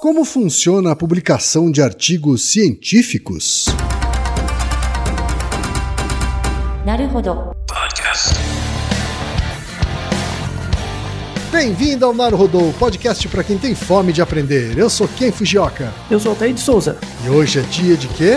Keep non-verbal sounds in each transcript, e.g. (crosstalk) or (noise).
Como funciona a publicação de artigos científicos? Bem-vindo ao Naruhodô, podcast para quem tem fome de aprender. Eu sou Ken Fujioka. Eu sou Altair de Souza. E hoje é dia de quê?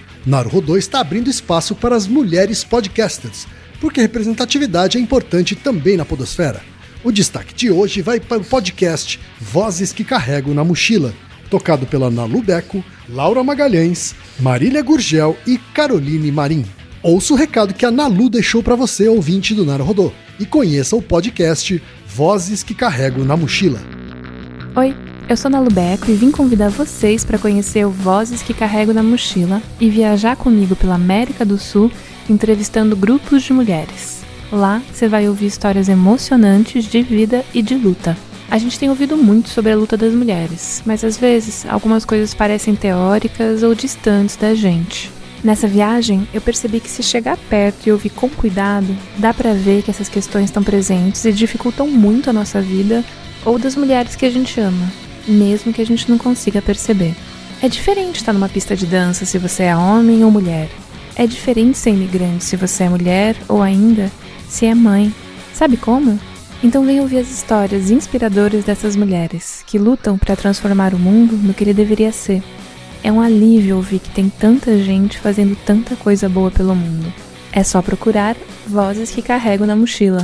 Naruhodô está abrindo espaço para as mulheres podcasters, porque representatividade é importante também na podosfera. O destaque de hoje vai para o podcast Vozes que Carrego na Mochila, tocado pela Nalu Beco, Laura Magalhães, Marília Gurgel e Caroline Marim. Ouça o recado que a Nalu deixou para você, ouvinte do Naruhodô, e conheça o podcast Vozes que Carrego na Mochila. Oi, eu sou Nalu Beco e vim convidar vocês para conhecer o Vozes que Carrego na Mochila e viajar comigo pela América do Sul entrevistando grupos de mulheres. Lá você vai ouvir histórias emocionantes de vida e de luta. A gente tem ouvido muito sobre a luta das mulheres, mas às vezes algumas coisas parecem teóricas ou distantes da gente. Nessa viagem, eu percebi que se chegar perto e ouvir com cuidado, dá para ver que essas questões estão presentes e dificultam muito a nossa vida ou das mulheres que a gente ama, mesmo que a gente não consiga perceber. É diferente estar numa pista de dança se você é homem ou mulher. É diferente ser imigrante se você é mulher ou ainda se é mãe. Sabe como? Então vem ouvir as histórias inspiradoras dessas mulheres que lutam para transformar o mundo no que ele deveria ser. É um alívio ouvir que tem tanta gente fazendo tanta coisa boa pelo mundo. É só procurar Vozes que Carrego na Mochila.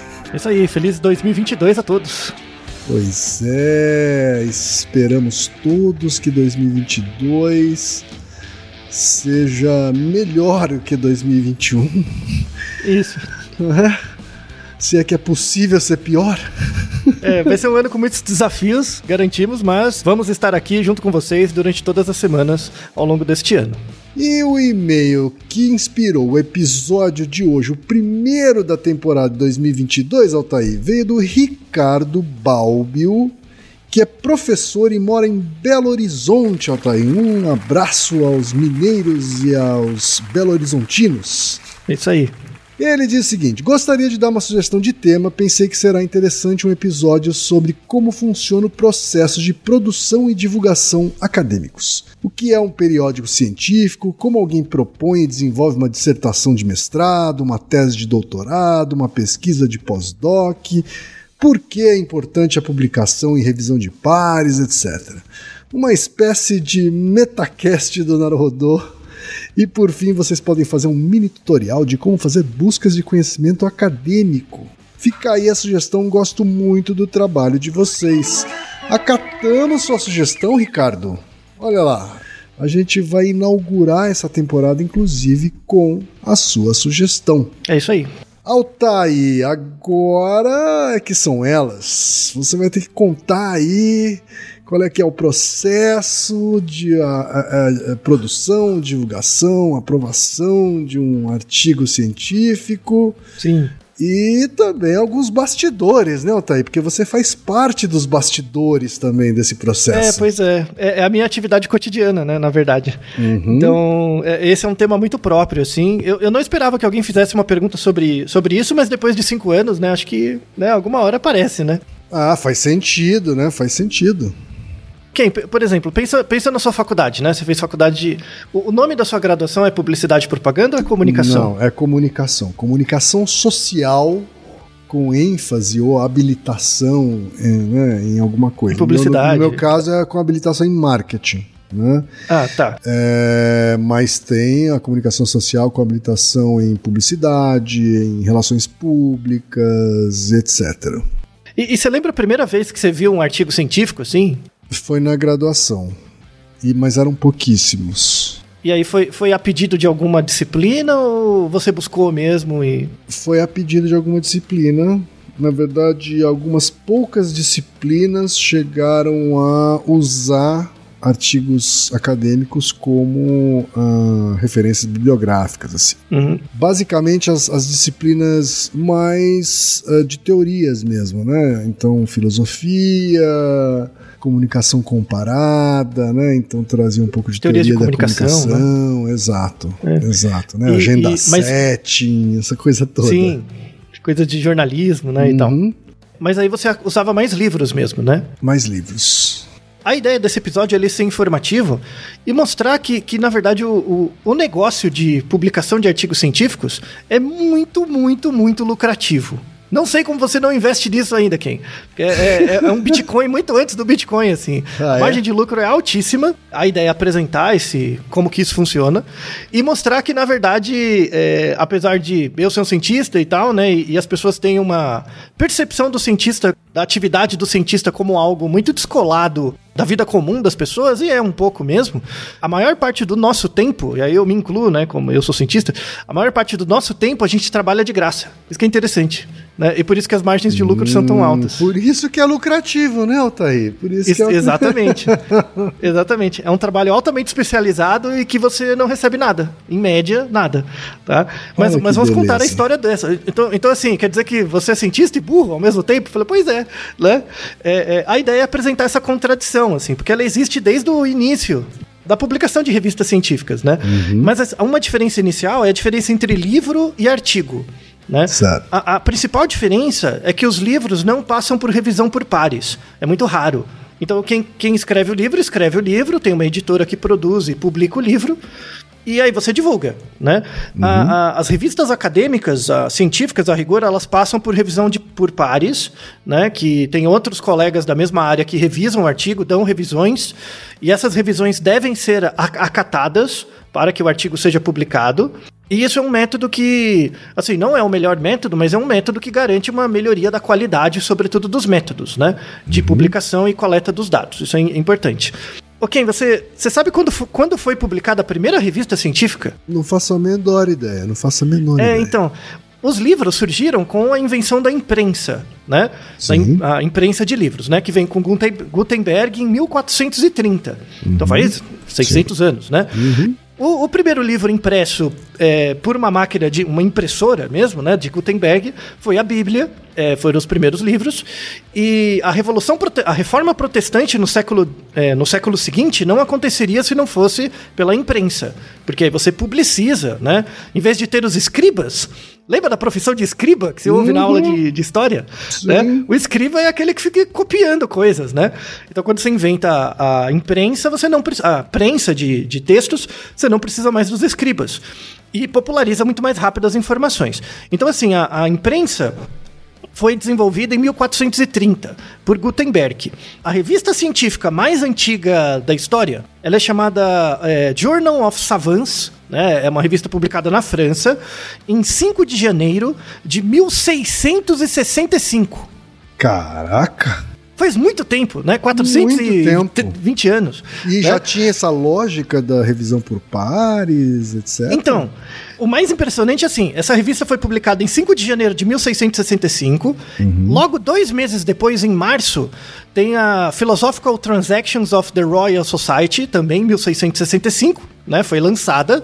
Altair. Isso aí, feliz 2022 a todos. Pois é, esperamos todos que 2022 seja melhor que 2021. Isso. É? Se é que é possível ser pior. É, vai ser um ano com muitos desafios, garantimos, mas vamos estar aqui junto com vocês durante todas as semanas ao longo deste ano. E o e-mail que inspirou o episódio de hoje, o primeiro da temporada de 2022, Altair, veio do Ricardo Balbio, que é professor e mora em Belo Horizonte, Altair. Um abraço aos mineiros e aos belo-horizontinos. É isso aí. Ele diz o seguinte: gostaria de dar uma sugestão de tema. Pensei que será interessante um episódio sobre como funciona o processo de produção e divulgação acadêmicos. O que é um periódico científico, como alguém propõe e desenvolve uma dissertação de mestrado, uma tese de doutorado, uma pesquisa de pós-doc, por que é importante a publicação e revisão de pares, etc. Uma espécie de metacast do Narodô e por fim, vocês podem fazer um mini tutorial de como fazer buscas de conhecimento acadêmico. Fica aí a sugestão, gosto muito do trabalho de vocês. Acatamos sua sugestão, Ricardo. Olha lá, a gente vai inaugurar essa temporada, inclusive, com a sua sugestão. É isso aí. Altair, agora é que são elas. Você vai ter que contar aí qual é que é o processo de a, a, a produção, divulgação, aprovação de um artigo científico. Sim. E também alguns bastidores, né, Altair? Porque você faz parte dos bastidores também desse processo. É, pois é. É, é a minha atividade cotidiana, né, na verdade. Uhum. Então, é, esse é um tema muito próprio, assim. Eu, eu não esperava que alguém fizesse uma pergunta sobre, sobre isso, mas depois de cinco anos, né, acho que né, alguma hora aparece, né? Ah, faz sentido, né? Faz sentido. Quem, por exemplo, pensa, pensa na sua faculdade, né? Você fez faculdade de. O, nome da sua graduação é publicidade e propaganda ou é comunicação? Não, é comunicação. Comunicação social com ênfase ou habilitação em, né, em alguma coisa. Em publicidade. No meu, no meu caso é com habilitação em marketing. Né? Ah, tá. É, mas tem a comunicação social com habilitação em publicidade, em relações públicas, etc. E, e você lembra a primeira vez que você viu um artigo científico assim? Foi na graduação. E, mas eram pouquíssimos. E aí foi, foi a pedido de alguma disciplina ou você buscou mesmo e. Foi a pedido de alguma disciplina. Na verdade, algumas poucas disciplinas chegaram a usar artigos acadêmicos como uh, referências bibliográficas. Assim. Uhum. Basicamente, as, as disciplinas mais uh, de teorias mesmo, né? Então, filosofia, comunicação comparada, né? Então trazia um pouco de Teorias teoria de comunicação, da comunicação, exato, É. exato, né? E- Agenda e- mas- setting, essa coisa toda. Sim. Coisa de jornalismo, né? E tal. Uhum. Mas aí você usava mais livros mesmo, né? Mais livros. A ideia desse episódio é ele ser informativo e mostrar que, que na verdade, o, o, o negócio de publicação de artigos científicos é muito, muito, muito lucrativo. Não sei como você não investe nisso ainda, Ken. É, é- é um Bitcoin muito antes do Bitcoin, assim. Ah, a é? margem de lucro é altíssima. A ideia é apresentar esse, como que isso funciona e mostrar que, na verdade, é, apesar de eu ser um cientista e tal, né, e, e as pessoas têm uma percepção do cientista, da atividade do cientista como algo muito descolado da vida comum das pessoas, e é um pouco mesmo, a maior parte do nosso tempo, e aí eu me incluo, né, como eu sou cientista, a maior parte do nosso tempo a gente trabalha de graça. Isso que é interessante, né? E por isso que as margens de lucro são tão Hum, altas. Por isso que é lucrativo, né, Altair? Por isso que é Exatamente. (laughs) Exatamente. É um trabalho altamente especializado e que você não recebe nada. Em média, nada. Tá? Mas, Olha mas vamos contar a beleza. história dessa. Então, então, assim, quer dizer que você é cientista e burro ao mesmo tempo? Eu falei, pois é. Né? É, é, a ideia é apresentar essa contradição, assim, porque ela existe desde o início da publicação de revistas científicas, né? Uhum. Mas as- uma diferença inicial é a diferença entre livro e artigo. Né? A, a principal diferença é que os livros não passam por revisão por pares. É muito raro. Então, quem, quem escreve o livro, escreve o livro, tem uma editora que produz e publica o livro, e aí você divulga, né? A- a- as revistas acadêmicas, a- científicas, a rigor, elas passam por revisão de, por pares, né? Que tem outros colegas da mesma área que revisam o artigo, dão revisões, e essas revisões devem ser acatadas para que o artigo seja publicado. E isso é um método que, assim, não é o melhor método, mas é um método que garante uma melhoria da qualidade, sobretudo dos métodos, né? De publicação e coleta dos dados. Isso é im- importante. Ok, você, você sabe quando, quando foi publicada a primeira revista científica? Não faço a menor ideia, não faço a menor É, ideia. então. Os livros surgiram com a invenção da imprensa, né? Sim. A imprensa de livros, né? Que vem com Gutenberg em 1430. Uhum. Então faz 600 Sim. anos, né? Uhum. O, o, primeiro livro impresso é, por uma máquina de uma impressora mesmo, né, de Gutenberg, foi a Bíblia. É, foram os primeiros livros e a revolução, a reforma protestante no século é, no século seguinte não aconteceria se não fosse pela imprensa, porque aí você publiciza, né? Em vez de ter os escribas, Lembra da profissão de escriba que você ouve uhum. na aula de, de história? Né? O escriba é aquele que fica copiando coisas, né? Então, quando você inventa a, a imprensa, você não a prensa de, de textos, você não precisa mais dos escribas. E populariza muito mais rápido as informações. Então, assim, a, a imprensa foi desenvolvida em 1430 por Gutenberg. A revista científica mais antiga da história, ela é chamada é, Journal of Savants, né? É uma revista publicada na França em 5 de janeiro de 1665. Caraca! Faz muito tempo, né? 420 anos. E né? já tinha essa lógica da revisão por pares, etc. Então, o mais impressionante é assim: essa revista foi publicada em 5 de janeiro de 1665. Uhum. Logo, dois meses depois, em março, tem a Philosophical Transactions of the Royal Society, também em 1665, né? Foi lançada.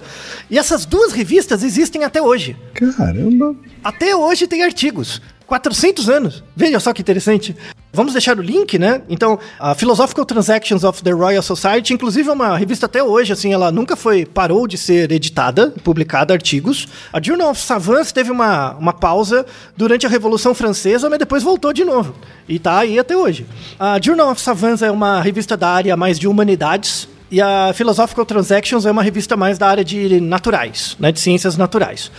E essas duas revistas existem até hoje. Caramba! Até hoje tem artigos. 400 anos. Veja só que interessante. Vamos deixar o link, né? Então, a Philosophical Transactions of the Royal Society, inclusive é uma revista até hoje, assim, ela nunca foi, parou de ser editada, publicada artigos. A Journal of Savants teve uma, uma pausa durante a Revolução Francesa, mas depois voltou de novo. E tá aí até hoje. A Journal of Savants é uma revista da área mais de humanidades, e a Philosophical Transactions é uma revista mais da área de naturais, né, de ciências naturais.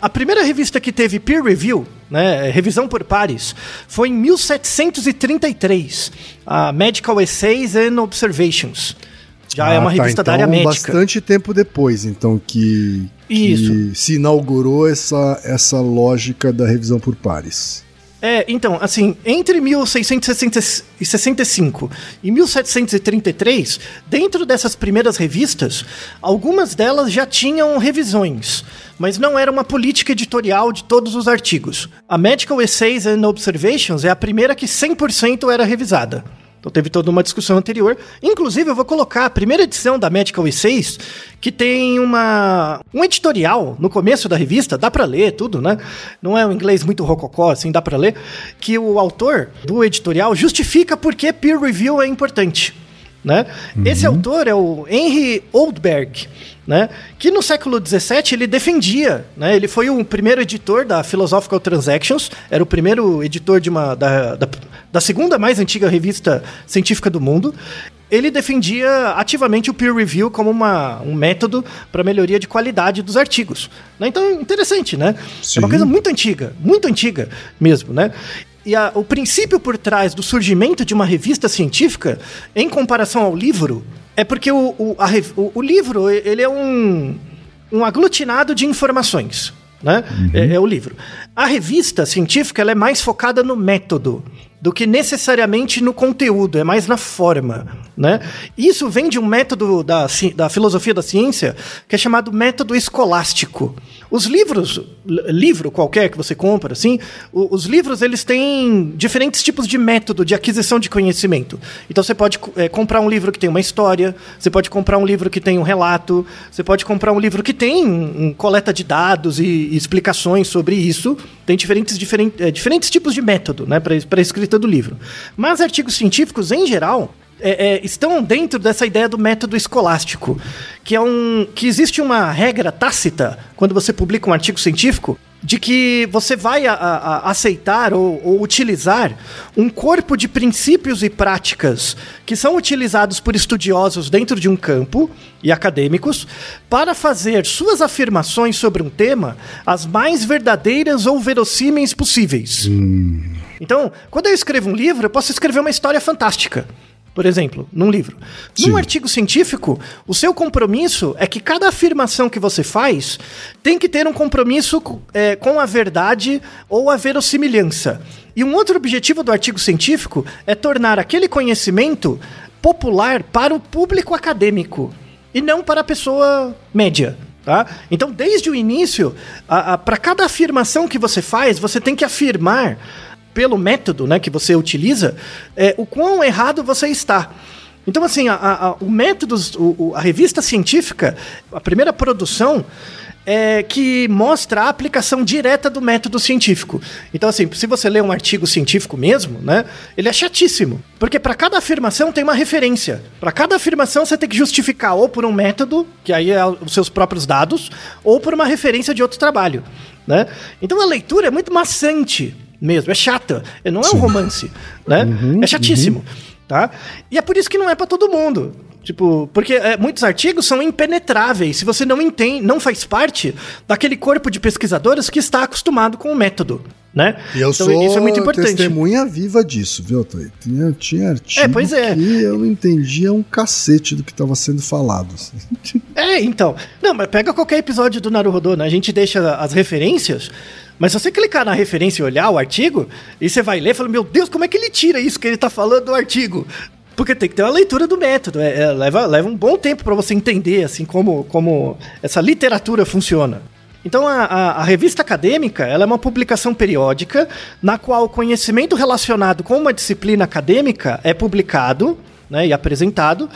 A primeira revista que teve peer review, né, revisão por pares, foi em 1733, a Medical Essays and Observations. Já é ah, é uma tá, revista então, da área então médica. bastante tempo depois, então, que, que se inaugurou essa, essa lógica da revisão por pares. É, então, assim, entre 1665 e 1733, dentro dessas primeiras revistas, algumas delas já tinham revisões, mas não era uma política editorial de todos os artigos. A Medical Essays and Observations é a primeira que 100% era revisada. Então teve toda uma discussão anterior. Inclusive, eu vou colocar a primeira edição da Medical E6, que tem uma um editorial no começo da revista, dá para ler tudo, né? Não é um inglês muito rococó, assim, dá para ler, que o autor do editorial justifica por que peer review é importante. Né? Uhum. Esse autor é o Henry Oldberg, né? que no século XVII ele defendia, né? ele foi o primeiro editor da Philosophical Transactions, era o primeiro editor de uma, da, da, da segunda mais antiga revista científica do mundo, ele defendia ativamente o peer review como uma, um método para melhoria de qualidade dos artigos. Né? Então, interessante, né? Sim. É uma coisa muito antiga, muito antiga mesmo, né? E a, o princípio por trás do surgimento de uma revista científica, em comparação ao livro, é porque o, o, a, o, o livro ele é um, um aglutinado de informações. Né? Uhum. É, é, o livro. A revista científica ela é mais focada no método do que necessariamente no conteúdo, é mais na forma, né? Isso vem de um método da, da filosofia da ciência que é chamado método escolástico. Os livros, livro qualquer que você compra, assim, os livros eles têm diferentes tipos de método de aquisição de conhecimento. Então você pode é, comprar um livro que tem uma história, você pode comprar um livro que tem um relato, você pode comprar um livro que tem um, um coleta de dados e, e, explicações sobre isso. Tem diferentes, diferent, é, diferentes tipos de método, né, para a escrita do livro. Mas artigos científicos, em geral, é, é, estão dentro dessa ideia do método escolástico, que é um que existe uma regra tácita quando você publica um artigo científico de que você vai a, a, aceitar ou, ou, utilizar um corpo de princípios e práticas que são utilizados por estudiosos dentro de um campo e acadêmicos para fazer suas afirmações sobre um tema as mais verdadeiras ou verossímeis possíveis. Hum. Então, quando eu escrevo um livro, eu posso escrever uma história fantástica por exemplo, num livro. Sim. Num artigo científico, o seu compromisso é que cada afirmação que você faz tem que ter um compromisso é, com a verdade ou a verossimilhança. E um outro objetivo do artigo científico é tornar aquele conhecimento popular para o público acadêmico e não para a pessoa média. Tá? Então, desde o início, para cada afirmação que você faz, você tem que afirmar pelo método né, que você utiliza é, o quão errado você está. Então, assim, a, a, o método, o, a revista científica, a primeira produção, é, que mostra a aplicação direta do método científico. Então, assim, se você lê um artigo científico mesmo, né, ele é chatíssimo. Porque para cada afirmação tem uma referência. Para cada afirmação você tem que justificar ou por um método, que aí é os seus próprios dados, ou por uma referência de outro trabalho. Né? Então a leitura é muito maçante mesmo, é chata. Não é Sim. um romance, né? Uhum, é chatíssimo. Uhum. Tá? E é por isso que não é para todo mundo. Tipo, porque é, muitos artigos são impenetráveis se você não entende, não faz parte daquele corpo de pesquisadores que está acostumado com o método. Né? E eu então, sou isso é muito importante. testemunha viva disso, viu, Toy? Tinha, tinha artigo é, pois é. que eu não entendia um cacete do que estava sendo falado. (laughs) É, então. Não, mas pega qualquer episódio do Naruhodô, né? A gente deixa as referências, mas se você clicar na referência e olhar o artigo, e você vai ler e fala, meu Deus, como é que ele tira isso que ele está falando do artigo? Porque tem que ter uma leitura do método. É, é, leva, leva um bom tempo para você entender assim como, como essa literatura funciona. Então, a, a, a, revista acadêmica ela é uma publicação periódica na qual o conhecimento relacionado com uma disciplina acadêmica é publicado né, e apresentado,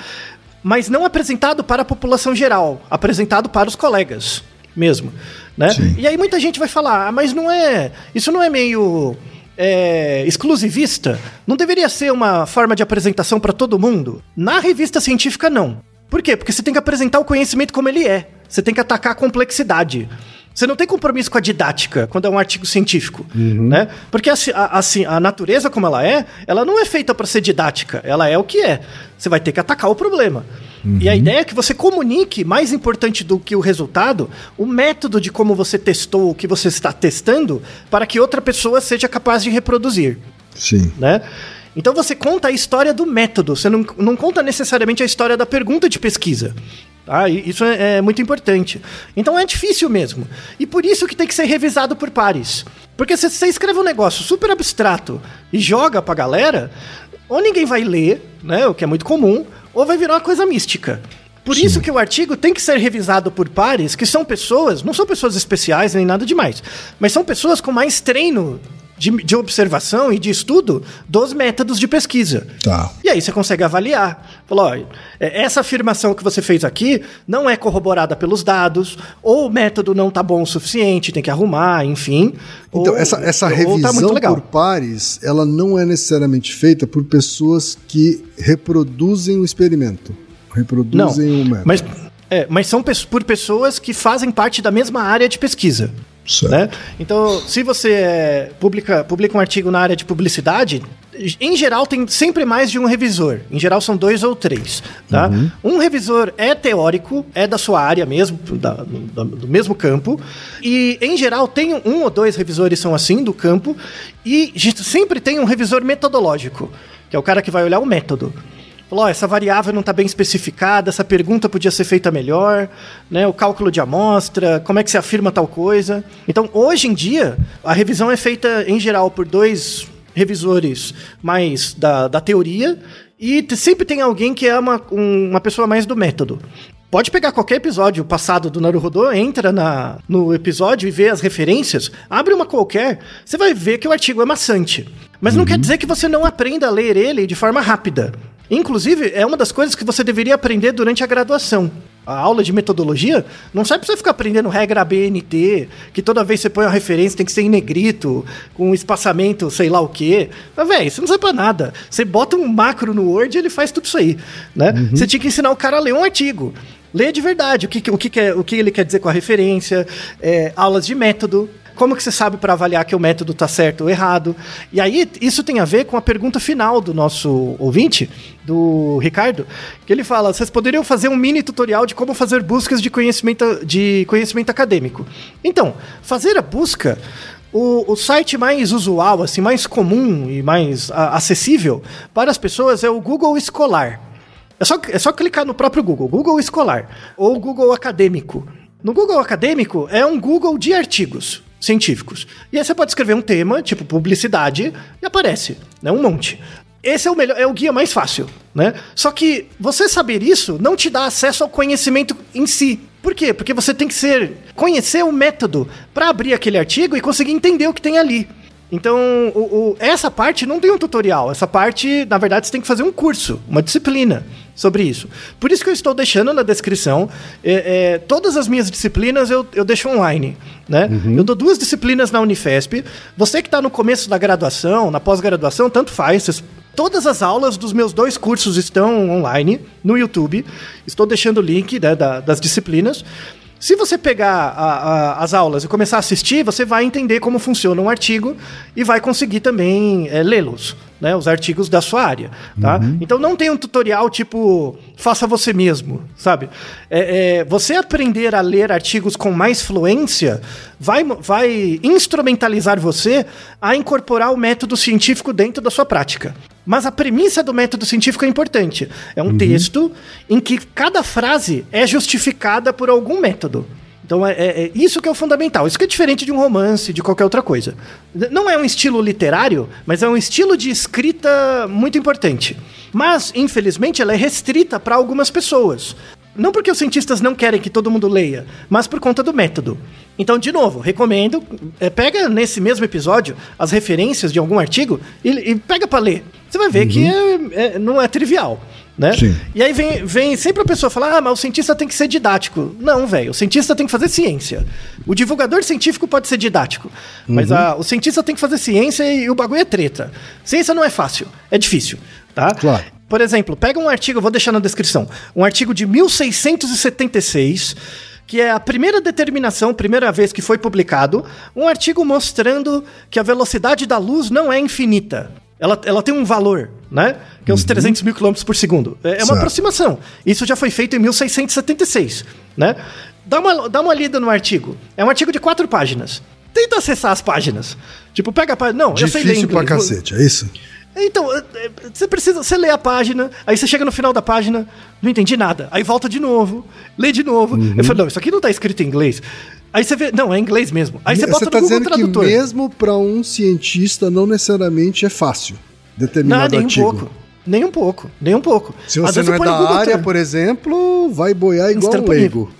mas não apresentado para a população geral, apresentado para os colegas mesmo. Né? E aí muita gente vai falar, ah, mas não é. Isso não é meio é, exclusivista, não deveria ser uma forma de apresentação para todo mundo? Na revista científica, não. Por quê? Porque você tem que apresentar o conhecimento como ele é. Você tem que atacar a complexidade. Você não tem compromisso com a didática quando é um artigo científico, uhum. né? Porque assim a, assim, a natureza como ela é, ela não é feita para ser didática, ela é o que é. Você vai ter que atacar o problema. Uhum. E a uhum. ideia é que você comunique, mais importante do que o resultado, o método de como você testou o que você está testando, para que outra pessoa seja capaz de reproduzir. Sim. Né? Então você conta a história do método, você não, não conta necessariamente a história da pergunta de pesquisa. Tá? Isso é, é, muito importante. Então é difícil mesmo. E por isso que tem que ser revisado por pares. Porque se você escreve um negócio super abstrato e joga pra galera, ou ninguém vai ler, né? O que é muito comum, ou vai virar uma coisa mística. Por Sim. isso que o artigo tem que ser revisado por pares, que são pessoas, não são pessoas especiais nem nada demais, mas são pessoas com mais treino de, de, observação e de estudo dos métodos de pesquisa. Tá. E aí você consegue avaliar. Falou, ó, é, essa afirmação que você fez aqui não é corroborada pelos dados, ou o método não tá bom o suficiente, tem que arrumar, enfim. Então, ou, essa, essa tá revisão tá por pares, ela não é necessariamente feita por pessoas que reproduzem o experimento. Reproduzem não, o método. Mas, é, mas são por pessoas que fazem parte da mesma área de pesquisa. Né? Então, se você é, publica, publica um artigo na área de publicidade, em geral tem sempre mais de um revisor. Em geral são dois ou três. Tá? Uhum. Um revisor é teórico, é da sua área mesmo, da, do, do, mesmo campo. E em geral tem um ou dois revisores são assim do campo. E sempre tem um revisor metodológico, que é o cara que vai olhar o método. Falou, oh, essa variável não está bem especificada, essa pergunta podia ser feita melhor, né? O cálculo de amostra, como é que se afirma tal coisa. Então, hoje em dia, a revisão é feita, em geral, por dois revisores mais da, da teoria e sempre tem alguém que é uma, um, uma pessoa mais do método. Pode pegar qualquer episódio passado do Naruhodô, entra na, no episódio e vê as referências, abre uma qualquer, você vai ver que o artigo é maçante. Mas uhum. não quer dizer que você não aprenda a ler ele de forma rápida. Inclusive, é uma das coisas que você deveria aprender durante a graduação. A aula de metodologia não serve pra você ficar aprendendo regra BNT, que toda vez que você põe uma referência tem que ser em negrito, com espaçamento sei lá o quê. Mas, velho, isso não serve pra nada. Você bota um macro no Word e ele faz tudo isso aí. Né? Uhum. Você tinha que ensinar o cara a ler um artigo. Lê de verdade o que, o que, o que ele quer dizer com a referência, é, aulas de método, como que você sabe para avaliar que o método está certo ou errado? E aí, isso tem a ver com a pergunta final do nosso ouvinte, do Ricardo, que ele fala: vocês poderiam fazer um mini tutorial de como fazer buscas de conhecimento, de conhecimento acadêmico. Então, fazer a busca. O, o, site mais usual, assim, mais comum e mais a, acessível para as pessoas é o Google Escolar. É só, é só clicar no próprio Google, Google Escolar ou Google Acadêmico. No Google Acadêmico é um Google de artigos científicos. E aí você pode escrever um tema, tipo publicidade, e aparece, né? Um monte. Esse é o melhor, é o guia mais fácil, né? Só que você saber isso não te dá acesso ao conhecimento em si. Por quê? Porque você tem que ser conhecer o método para abrir aquele artigo e conseguir entender o que tem ali. Então, o, o, essa parte não tem um tutorial. Essa parte, na verdade, você tem que fazer um curso, uma disciplina sobre isso. Por isso que eu estou deixando na descrição. É, é, todas as minhas disciplinas eu, eu deixo online. Né? Uhum. Eu dou duas disciplinas na Unifesp. Você que está no começo da graduação, na pós-graduação, tanto faz. Vocês, todas as aulas dos meus dois cursos estão online no YouTube. Estou deixando o link né, da, das disciplinas. Se você pegar a, a, as aulas e começar a assistir, você vai entender como funciona um artigo e vai conseguir também é, lê-los né, os artigos da sua área, tá? Uhum. Então não tem um tutorial tipo faça você mesmo, sabe? É, é, você aprender a ler artigos com mais fluência vai, vai instrumentalizar você a incorporar o método científico dentro da sua prática. Mas a premissa do método científico é importante. É um uhum. texto em que cada frase é justificada por algum método. Então é, é, é, isso que é o fundamental. Isso que é diferente de um romance, de qualquer outra coisa. Não é um estilo literário, mas é um estilo de escrita muito importante. Mas, infelizmente, ela é restrita para algumas pessoas. Não porque os cientistas não querem que todo mundo leia, mas por conta do método. Então, de novo, recomendo, é, pega nesse mesmo episódio as referências de algum artigo e, e pega para ler. Você vai ver uhum. que é, é, não é trivial né? Sim. E aí vem, vem sempre a pessoa falar: ah, mas o cientista tem que ser didático. Não, velho, o cientista tem que fazer ciência. O divulgador científico pode ser didático, uhum. mas a, o cientista tem que fazer ciência e, e o bagulho é treta. Ciência não é fácil, é difícil, tá? Claro. Por exemplo, pega um artigo, vou deixar na descrição, um artigo de 1676 que é a primeira determinação, primeira vez que foi publicado, um artigo mostrando que a velocidade da luz não é infinita. Ela, ela tem um valor, né? Que é uns uhum. 300 mil quilômetros por segundo. É, é uma aproximação. Isso já foi feito em 1676, né? Dá uma, dá uma lida no artigo. É um artigo de quatro páginas. Tenta acessar as páginas. Tipo, pega a página. Não, Difícil eu sei ler inglês. pra cacete, é isso? Então, é, é, você precisa, você lê a página, aí você chega no final da página, não entendi nada. Aí volta de novo, lê de novo. Uhum. Eu falo, não, isso aqui não tá escrito em inglês. Aí você vê, não, é inglês mesmo. Aí você bota você tá no Google dizendo Tradutor. que mesmo para um cientista não necessariamente é fácil determinado não, nem artigo. um pouco. Nem um pouco, nem um pouco. Se você não é da área, por exemplo, vai boiar igual um leigo.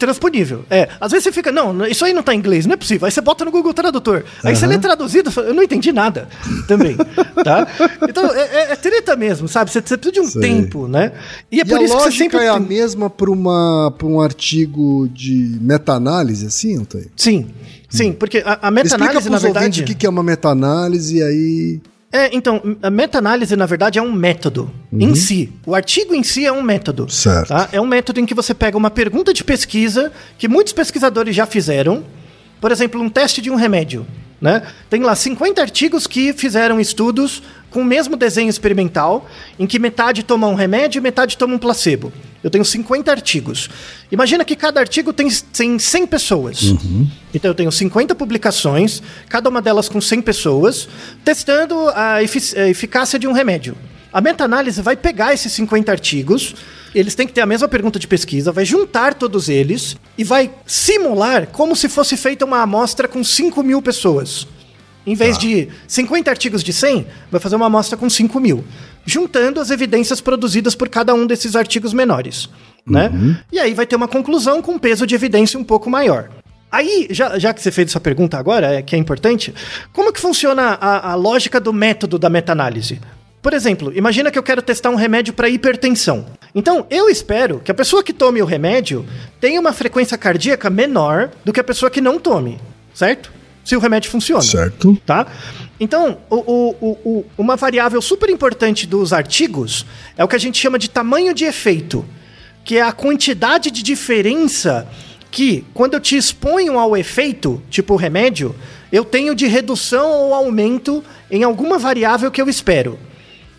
Intransponível. É, às vezes você fica, não, isso aí não tá em inglês, não é possível. Aí você bota no Google Tradutor. Aí uhum. você lê traduzido, eu não entendi nada (laughs) também, tá? Então, é, é, é treta mesmo, sabe? Você, você precisa de um Sei. tempo, né? E é e por a isso que você sempre... é a mesma para um artigo de meta-análise, assim, Antônio? Sim, sim, porque a, a meta-análise, na verdade... o que é uma meta-análise e aí... É, então, a meta-análise, na verdade, é um método uhum. em si. O artigo em si é um método. Certo. Tá? É um método em que você pega uma pergunta de pesquisa que muitos pesquisadores já fizeram. Por exemplo, um teste de um remédio. Né? Tem lá 50 artigos que fizeram estudos com o mesmo desenho experimental, em que metade toma um remédio e metade toma um placebo. Eu tenho 50 artigos. Imagina que cada artigo tem, tem 100 pessoas. Uhum. Então eu tenho 50 publicações, cada uma delas com 100 pessoas, testando a, efic a eficácia de um remédio. A meta-análise vai pegar esses 50 artigos, eles têm que ter a mesma pergunta de pesquisa, vai juntar todos eles e vai simular como se fosse feita uma amostra com 5 mil pessoas. Em vez tá. de 50 artigos de 100, vai fazer uma amostra com 5 mil. Juntando as evidências produzidas por cada um desses artigos menores. Né? Uhum. E aí vai ter uma conclusão com peso de evidência um pouco maior. Aí, já, já que você fez essa pergunta agora, é, que é importante, como que funciona a, a lógica do método da meta-análise? Por exemplo, imagina que eu quero testar um remédio para hipertensão. Então, eu espero que a pessoa que tome o remédio tenha uma frequência cardíaca menor do que a pessoa que não tome, certo? Se o remédio funciona. Certo. Tá? Então, o, o, o, uma variável super importante dos artigos é o que a gente chama de tamanho de efeito, que é a quantidade de diferença que, quando eu te exponho ao efeito, tipo o remédio, eu tenho de redução ou aumento em alguma variável que eu espero.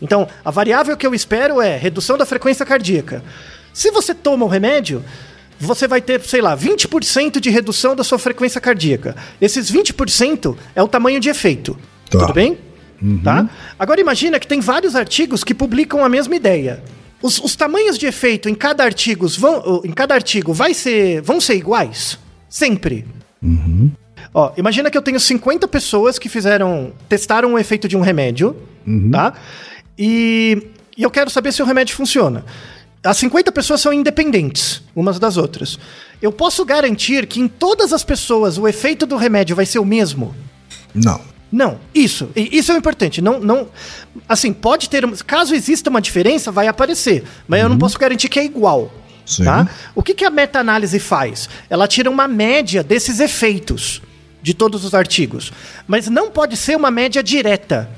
Então, a variável que eu espero é redução da frequência cardíaca. Se você toma o remédio, você vai ter, sei lá, 20% de redução da sua frequência cardíaca. Esses 20% é o tamanho de efeito. Tá. Tudo bem? Uhum. Tá? Agora imagina que tem vários artigos que publicam a mesma ideia. Os, os tamanhos de efeito em cada artigo vão, em cada artigo vai ser, vão ser iguais? Sempre. Uhum. Ó, imagina que eu tenho 50 pessoas que fizeram. testaram o efeito de um remédio, uhum. tá? E, e eu quero saber se o remédio funciona. As 50 pessoas são independentes umas das outras. Eu posso garantir que em todas as pessoas o efeito do remédio vai ser o mesmo? Não. Não, isso, isso é importante. Não, não, assim, pode ter, caso exista uma diferença, vai aparecer, mas eu não posso garantir que é igual. Sim. Tá? O que, que a meta-análise faz? Ela tira uma média desses efeitos de todos os artigos, mas não pode ser uma média direta.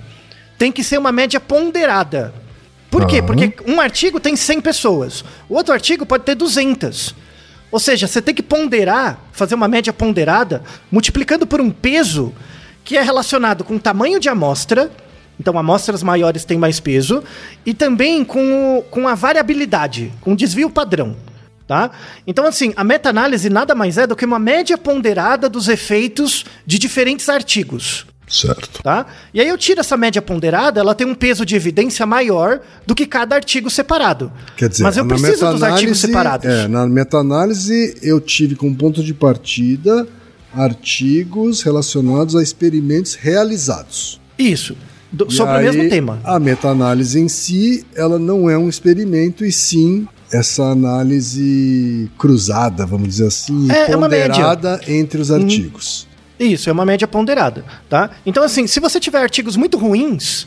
Tem que ser uma média ponderada. Por quê? Porque um artigo tem 100 pessoas, o outro artigo pode ter 200. Ou seja, você tem que ponderar, fazer uma média ponderada, multiplicando por um peso que é relacionado com o tamanho de amostra, então amostras maiores têm mais peso, e também com, o- com a variabilidade, com o desvio padrão. Tá? Então, assim, a meta-análise nada mais é do que uma média ponderada dos efeitos de diferentes artigos. Certo. Tá? E aí eu tiro essa média ponderada, ela tem um peso de evidência maior do que cada artigo separado. Quer dizer, Mas eu preciso dos artigos separados. É, na meta-análise eu tive como ponto de partida artigos relacionados a experimentos realizados. Isso. Do- sobre aí, o mesmo tema. A meta-análise em si, ela não é um experimento, e sim essa análise cruzada, vamos dizer assim, É, é uma ponderada entre os artigos. Isso, é uma média ponderada, tá? Então, assim, se você tiver artigos muito ruins,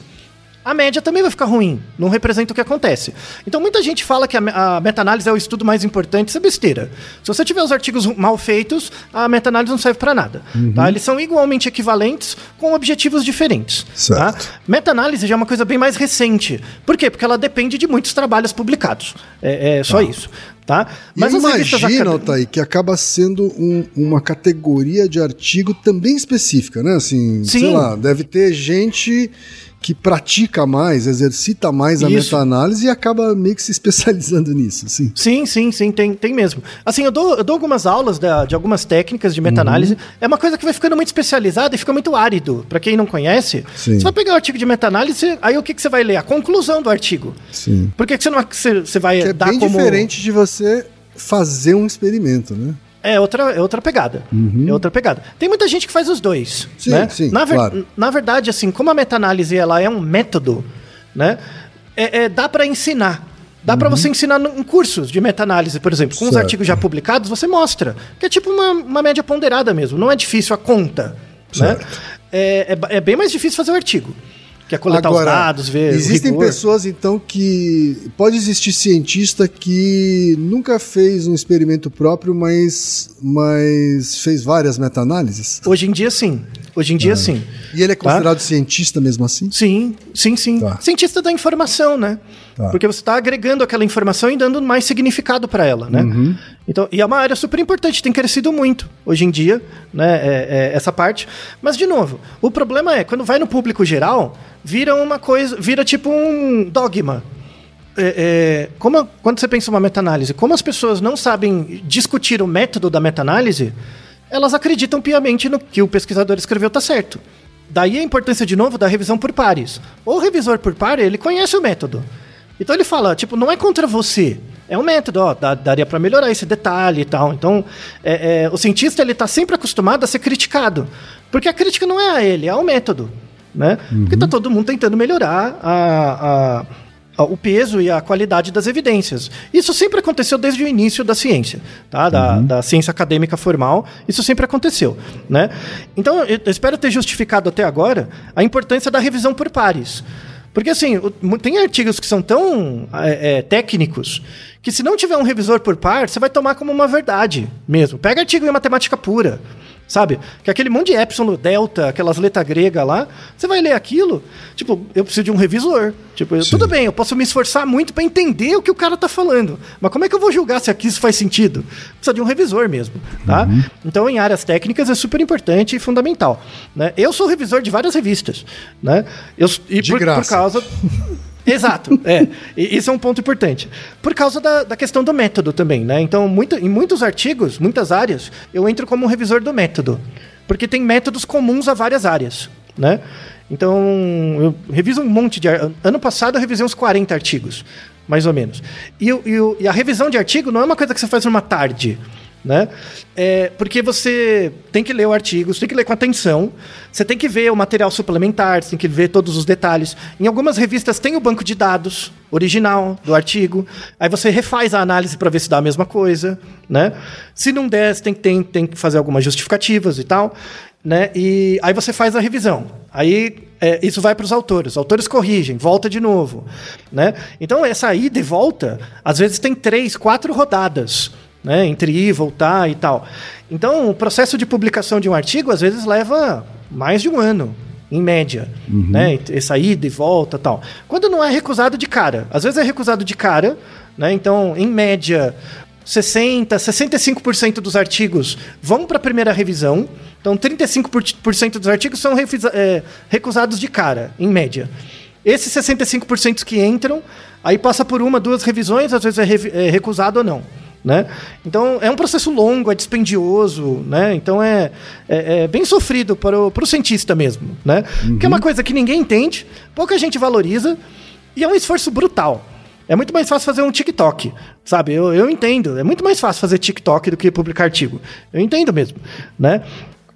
a média também vai ficar ruim, não representa o que acontece. Então, muita gente fala que a, me- a meta-análise é o estudo mais importante, isso é besteira. Se você tiver os artigos mal feitos, a meta-análise não serve para nada, Uhum. tá? Eles são igualmente equivalentes com objetivos diferentes, tá? Meta-análise já é uma coisa bem mais recente. Por quê? Porque ela depende de muitos trabalhos publicados. É, é só isso, tá? Eu as revistas imagino, acad- que acaba sendo um- uma categoria de artigo também específica, né? Assim, sei Sim. lá, deve ter gente que pratica mais, exercita mais a meta-análise e acaba meio que se especializando nisso, assim. Sim, sim, sim, tem, tem mesmo. Assim, eu dou, eu dou algumas aulas da- de algumas técnicas de meta-análise. Uhum. É uma coisa que vai ficando muito especializada e fica muito árido. Pra quem não conhece, Sim. você vai pegar o artigo de meta-análise, aí o que, que você vai ler? A conclusão do artigo. Sim. Por que, que você não você, você vai Que é dar bem como... diferente de você fazer um experimento, né? É outra, é outra pegada. É outra pegada. Tem muita gente que faz os dois. Uhum. Sim, né? sim, na, ver- claro. na verdade, assim, como a meta-análise ela é um método, né? É, é- dá para ensinar. Dá pra você ensinar em cursos de meta-análise, por exemplo. Com os Uhum. Certo. artigos já publicados, você mostra. Que é tipo uma, uma média ponderada mesmo. Não é difícil a conta. Né? Certo. É, é ba- é bem mais difícil fazer o artigo. Que é coletar os dados, ver. Existem pessoas, então, que. Pode existir cientista que nunca fez um experimento próprio, mas, mas fez várias meta-análises. Hoje em dia, sim. Hoje em dia, sim. E ele é Tá? considerado cientista mesmo assim? Sim, sim, sim. Tá. Cientista da informação, né? Tá. Porque você está agregando aquela informação e dando mais significado para ela, né? Uhum. Então, e é uma área super importante, tem crescido muito hoje em dia, né? é- é essa parte. Mas, de novo, o problema é, quando vai no público geral, vira uma coisa, vira tipo um dogma. É, é, como, quando você pensa uma meta-análise, como as pessoas não sabem discutir o método da meta-análise, elas acreditam piamente no que o pesquisador escreveu tá certo. Daí a importância, de novo, da revisão por pares. O revisor por par, ele conhece o método. Então ele fala, tipo, não é contra você. É um método, ó, dá- daria para melhorar esse detalhe e tal. Então, é, é, o cientista, ele tá sempre acostumado a ser criticado. Porque a crítica não é a ele, é ao método, né? Porque tá todo mundo tentando melhorar a, a- o peso e a qualidade das evidências. Isso sempre aconteceu desde o início da ciência, tá? da, da ciência acadêmica formal, isso sempre aconteceu. Né? Então, eu espero ter justificado até agora a importância da revisão por pares. Porque, assim, tem artigos que são tão é, é, técnicos que, se não tiver um revisor por par, você vai tomar como uma verdade mesmo. Pega artigo em matemática pura. Sabe? Que aquele monte de epsilon, delta, aquelas letras gregas lá, você vai ler aquilo, tipo, eu preciso de um revisor. Tipo, eu- tudo bem, eu posso me esforçar muito para entender o que o cara tá falando. Mas como é que eu vou julgar se aqui isso faz sentido? Precisa de um revisor mesmo, tá? Então, em áreas técnicas é super importante e fundamental, né? Eu sou revisor de várias revistas, né? Eu, e De por, por graça. causa (laughs) Exato, (laughs) é. E isso é um ponto importante. Por causa da, da questão do método também, né? Então, muito, em muitos artigos, muitas áreas, eu entro como revisor do método. Porque tem métodos comuns a várias áreas, né? Então, eu reviso um monte de... Ano passado eu revisei uns 40 artigos, mais ou menos. E, e o- e a revisão de artigo não é uma coisa que você faz numa tarde. Né? É, porque você tem que ler o artigo, você tem que ler com atenção, você tem que ver o material suplementar, você tem que ver todos os detalhes. Em algumas revistas tem o banco de dados original do artigo, aí você refaz a análise para ver se dá a mesma coisa, né? Se não der, você tem, tem, tem que fazer algumas justificativas e tal, né? E aí você faz a revisão. Aí é, isso vai para os autores. Os autores corrigem, volta de novo, né? Então essa ida e volta, às vezes tem três, quatro rodadas né, entre ir, voltar e tal. Então, o processo de publicação de um artigo às vezes leva mais de um ano, em média, uhum. né, essa ida e volta tal. Quando não é recusado de cara, às vezes é recusado de cara, né, então, em média, 60, 65% dos artigos vão para a primeira revisão, então 35% dos artigos são é, recusados de cara, em média. Esses 65% que entram, aí passa por uma, duas revisões, às vezes é, é recusado ou não. Né? Então é um processo longo, é dispendioso, né? Então é, é, é bem sofrido para o, para o cientista mesmo, né? Uhum. Que é uma coisa que ninguém entende, pouca gente valoriza e é um esforço brutal. É muito mais fácil fazer um TikTok, sabe? Eu, eu entendo. É muito mais fácil fazer TikTok do que publicar artigo. Eu entendo mesmo, né?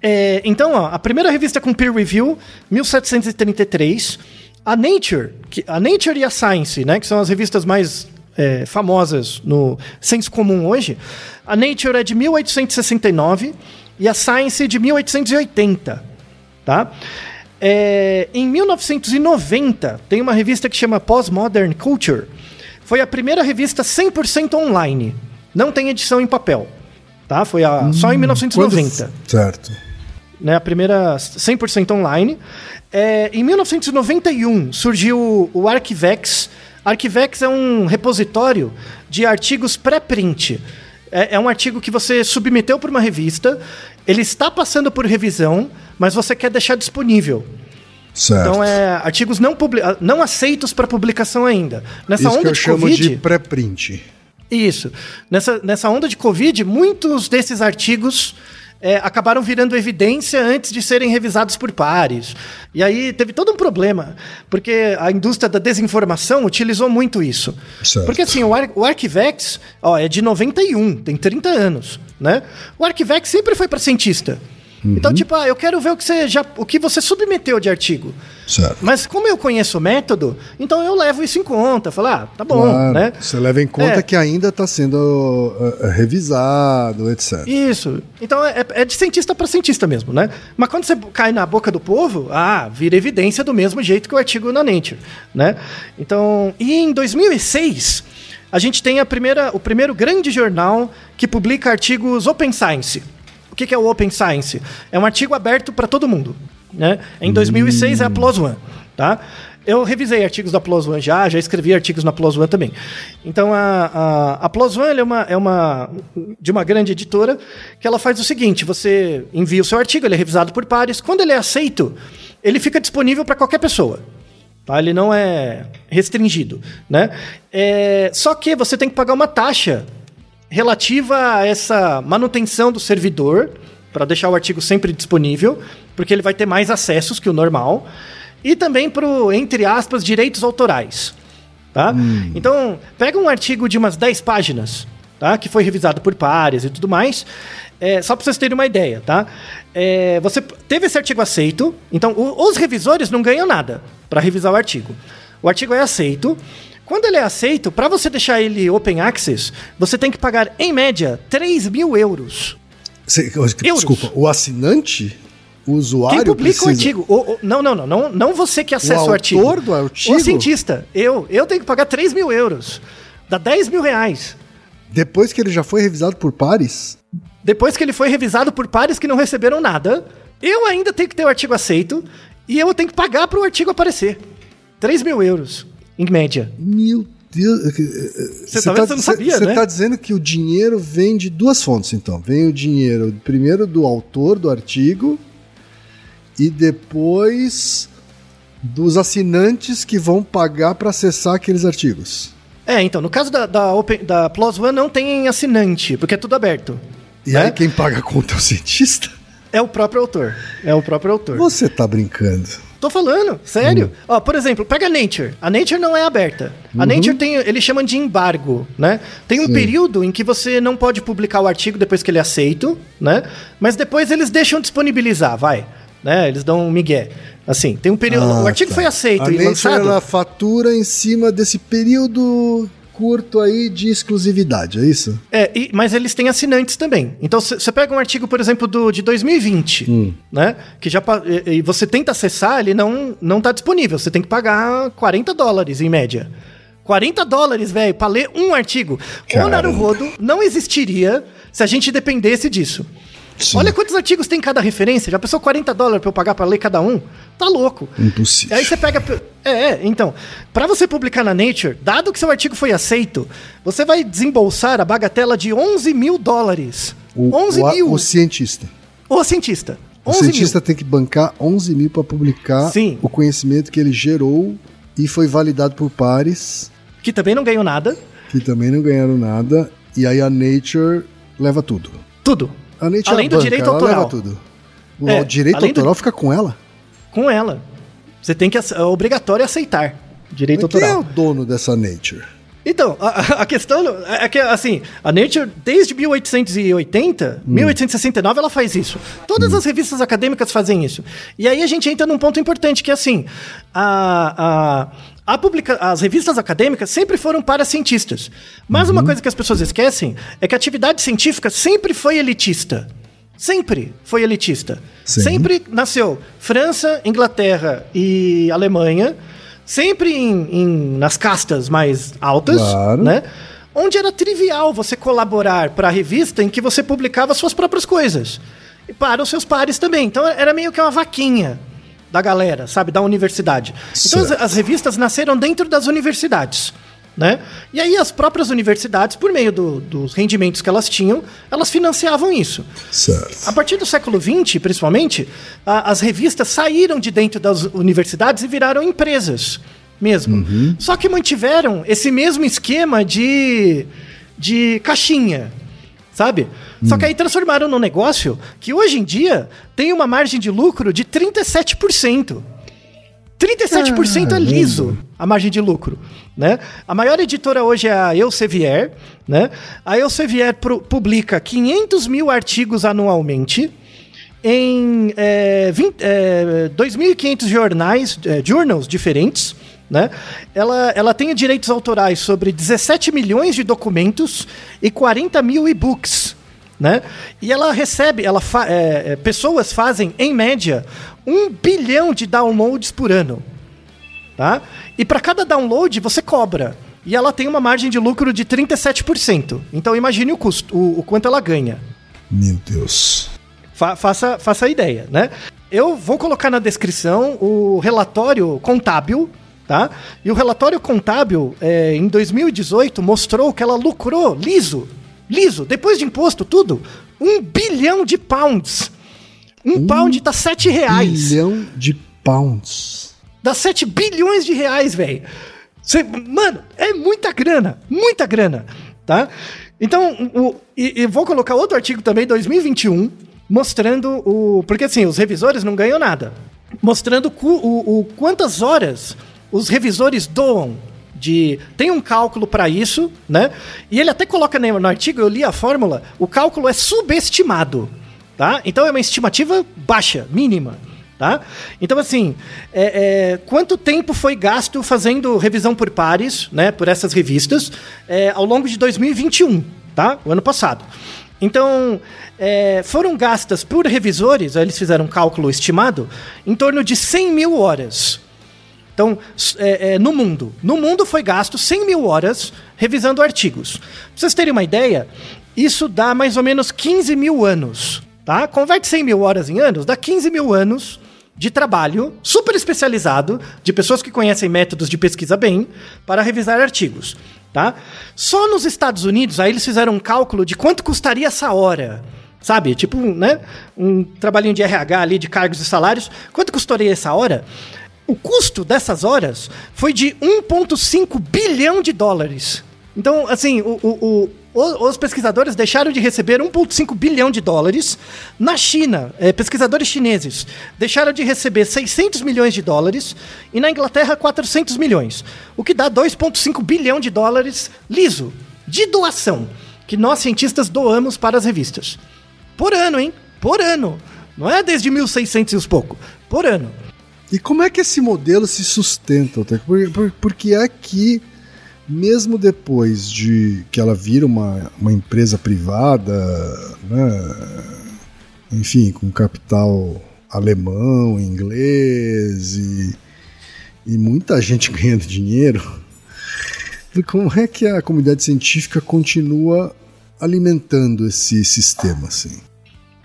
É, então, ó, a primeira revista com peer review, 1733. A Nature, que, a Nature e a Science, né, que são as revistas mais é, famosas no senso comum hoje, a Nature é de 1869 e a Science de 1880, tá? É, em 1990, tem uma revista que chama Postmodern Culture. Foi a primeira revista 100% online. Não tem edição em papel. Tá? Foi a, hum, só em 1990. Quando... Certo. Né, a primeira 100% online. É, em 1991 surgiu o Arquivex, Arquivex é um repositório de artigos pré-print. É, é, um artigo que você submeteu para uma revista, ele está passando por revisão, mas você quer deixar disponível. Certo. Então é artigos não, não aceitos para publicação ainda. Nessa Isso onda que eu de chamo COVID, de pré-print. Isso. Nessa, nessa onda de Covid, muitos desses artigos é, acabaram virando evidência antes de serem revisados por pares. E aí teve todo um problema, porque a indústria da desinformação utilizou muito isso. Certo. Porque assim, o, Ar o Arquivex ó, é de 91, tem 30 anos. Né? O Arquivex sempre foi para cientista. Uhum. Então, tipo, ah, eu quero ver o que você já, o que você submeteu de artigo. Certo. Mas como eu conheço o método, então eu levo isso em conta. Falar, ah, tá bom, claro, né? Você leva em conta é. que ainda está sendo uh, revisado, etc. Isso. Então é, é de cientista para cientista mesmo, né? Mas quando você cai na boca do povo, ah, vira evidência do mesmo jeito que o artigo na Nature, né? Então, e em 2006 a gente tem a primeira, o primeiro grande jornal que publica artigos open science. O que é o Open Science? É um artigo aberto para todo mundo. Né? Em 2006 hum. é a PLOS ONE. Tá? Eu revisei artigos da PLOS ONE já, já escrevi artigos na PLOS ONE também. Então, a, a, a PLOS ONE é, uma, é uma de uma grande editora que ela faz o seguinte, você envia o seu artigo, ele é revisado por pares, quando ele é aceito, ele fica disponível para qualquer pessoa. Tá? Ele não é restringido. Né? É, só que você tem que pagar uma taxa relativa a essa manutenção do servidor, para deixar o artigo sempre disponível, porque ele vai ter mais acessos que o normal, e também para entre aspas, direitos autorais. Tá? Hum. Então, pega um artigo de umas 10 páginas, tá? que foi revisado por pares e tudo mais, é, só para vocês terem uma ideia, tá? É, você teve esse artigo aceito, então o, os revisores não ganham nada para revisar o artigo. O artigo é aceito, quando ele é aceito, para você deixar ele open access, você tem que pagar, em média, 3 mil euros. Cê, desculpa, euros. o assinante? O usuário Quem publica precisa... o artigo. O, o, não, não, não, não. Não você que acessa o, o artigo. O autor do artigo? O cientista. Eu. Eu tenho que pagar 3 mil euros. Dá 10 mil reais. Depois que ele já foi revisado por pares? Depois que ele foi revisado por pares que não receberam nada, eu ainda tenho que ter o artigo aceito e eu tenho que pagar para o artigo aparecer. 3 mil euros em média. Meu Deus. Você talvez tá, não sabia, Você né? está dizendo que o dinheiro vem de duas fontes, então. Vem o dinheiro, primeiro, do autor do artigo e depois dos assinantes que vão pagar para acessar aqueles artigos. É, então, no caso da, da, Open, da Plus One não tem assinante, porque é tudo aberto. E né? aí quem paga a conta é o cientista? É o próprio autor. É o próprio autor. Você tá brincando. Tô falando, sério. Ó, por exemplo, pega a Nature. A Nature não é aberta. A Nature tem, eles chamam de embargo, né? Tem um Sim. período em que você não pode publicar o artigo depois que ele é aceito, né? Mas depois eles deixam disponibilizar, vai. Né? Eles dão um migué. Assim, tem um período. o Ah, artigo tá. foi aceito a e Nature, lançado. ela fatura em cima desse período curto aí de exclusividade, é isso? É, e- mas eles têm assinantes também. Então você pega um artigo, por exemplo, do, de 2020, Hum. né? Que já e, e você tenta acessar, ele não não tá disponível. Você tem que pagar 40 dólares em média. 40 dólares, velho, pra ler um artigo. O Caramba. Naruhodo não existiria se a gente dependesse disso. Sim. Olha quantos artigos tem cada referência. Já pensou 40 dólares pra eu pagar pra ler cada um? Tá louco. Impossível. Aí você pega. É, é, então. Pra você publicar na Nature, dado que seu artigo foi aceito, você vai desembolsar a bagatela de 11 mil dólares. O, 11 o, mil. o cientista. O cientista. O 11 cientista mil. tem que bancar 11 mil para publicar Sim. o conhecimento que ele gerou e foi validado por pares Que também não ganhou nada. que também não ganharam nada. E aí a Nature leva tudo. Tudo. A Nature Além do banca, direito autoral. O É, direito além do- autoral fica com ela. Com ela. Você tem que. É obrigatório aceitar. Direito Mas quem é autoral. o dono dessa Nature? Então, a, a questão é que, assim, a Nature, desde 1880, 1869, ela faz isso. Todas as revistas acadêmicas fazem isso. E aí a gente entra num ponto importante, que é assim, a publica, as revistas acadêmicas sempre foram para cientistas. Mas uma coisa que as pessoas esquecem é que a atividade científica sempre foi elitista. Sempre foi elitista. Sim. Sempre nasceu França, Inglaterra e Alemanha, sempre em, em- nas castas mais altas, Claro. né? Onde era trivial você colaborar para a revista em que você publicava suas próprias coisas. E para os seus pares também. Então era meio que uma vaquinha da galera, sabe? Da universidade. Então as, Certo. as revistas nasceram dentro das universidades. Né? E aí as próprias universidades, por meio do- dos rendimentos que elas tinham, elas financiavam isso. Certo. A partir do século XX, principalmente, a- as revistas saíram de dentro das universidades e viraram empresas mesmo. Só que mantiveram esse mesmo esquema de, de caixinha, sabe? Só que aí transformaram num negócio que hoje em dia tem uma margem de lucro de 37%. 37% é liso a margem de lucro, né? A maior editora hoje é a Elsevier, né? A Elsevier pro- publica 500 mil artigos anualmente em é, 20, é, 2.500 jornais, é, journals diferentes, né? Ela, ela tem direitos autorais sobre 17 milhões de documentos e 40 mil e-books, né? E ela recebe, ela fa- é, é, pessoas fazem em média um bilhão de downloads por ano, tá? E para cada download você cobra. E ela tem uma margem de lucro de 37%. Então imagine o custo, o, o quanto ela ganha. Meu Deus. Fa- faça, faça a ideia, né? Eu vou colocar na descrição o relatório contábil, tá? E o relatório contábil, é, em 2018, mostrou que ela lucrou liso, liso, depois de imposto, tudo, um bilhão de pounds. Um, pound tá 7 reais. Bilhão de pounds. Dá 7 bilhões de reais, velho. Mano, é muita grana, muita grana, tá? Então, o, e, e vou colocar outro artigo também, 2021, mostrando o... Porque assim, os revisores não ganham nada. Mostrando o, o quantas horas os revisores doam de... Tem um cálculo para isso, né? E ele até coloca no artigo, eu li a fórmula, o cálculo é subestimado, tá? Então é uma estimativa baixa, mínima tá? Então, assim, é, é, quanto tempo foi gasto fazendo revisão por pares, né, por essas revistas, é, ao longo de 2021, tá? O ano passado. Então, é, foram gastas por revisores, eles fizeram um cálculo estimado, em torno de 100 mil horas. Então, é, é, no mundo. No mundo foi gasto 100 mil horas revisando artigos. Pra vocês terem uma ideia, isso dá mais ou menos 15 mil anos. Tá? Converte 100 mil horas em anos, dá 15 mil anos de trabalho super especializado de pessoas que conhecem métodos de pesquisa bem para revisar artigos. Tá? Só nos Estados Unidos, aí eles fizeram um cálculo de quanto custaria essa hora. Sabe? Tipo, né? Um trabalhinho de RH ali, de cargos e salários. Quanto custaria essa hora? O custo dessas horas foi de 1,5 bilhão de dólares. Então, assim, o, o, o, os pesquisadores deixaram de receber 1,5 bilhão de dólares. Na China, eh, pesquisadores chineses deixaram de receber 600 milhões de dólares. E na Inglaterra, 400 milhões. O que dá 2,5 bilhão de dólares liso, de doação, que nós cientistas doamos para as revistas. Por ano, hein? Por ano. Não é desde 1600 e os pouco. Por ano. E como é que esse modelo se sustenta, Otávio? Por, por, porque é que, mesmo depois de que ela vira uma, uma empresa privada, né, enfim, com capital alemão, inglês e, e muita gente (laughs) ganhando dinheiro, como é que a comunidade científica continua alimentando esse sistema, assim?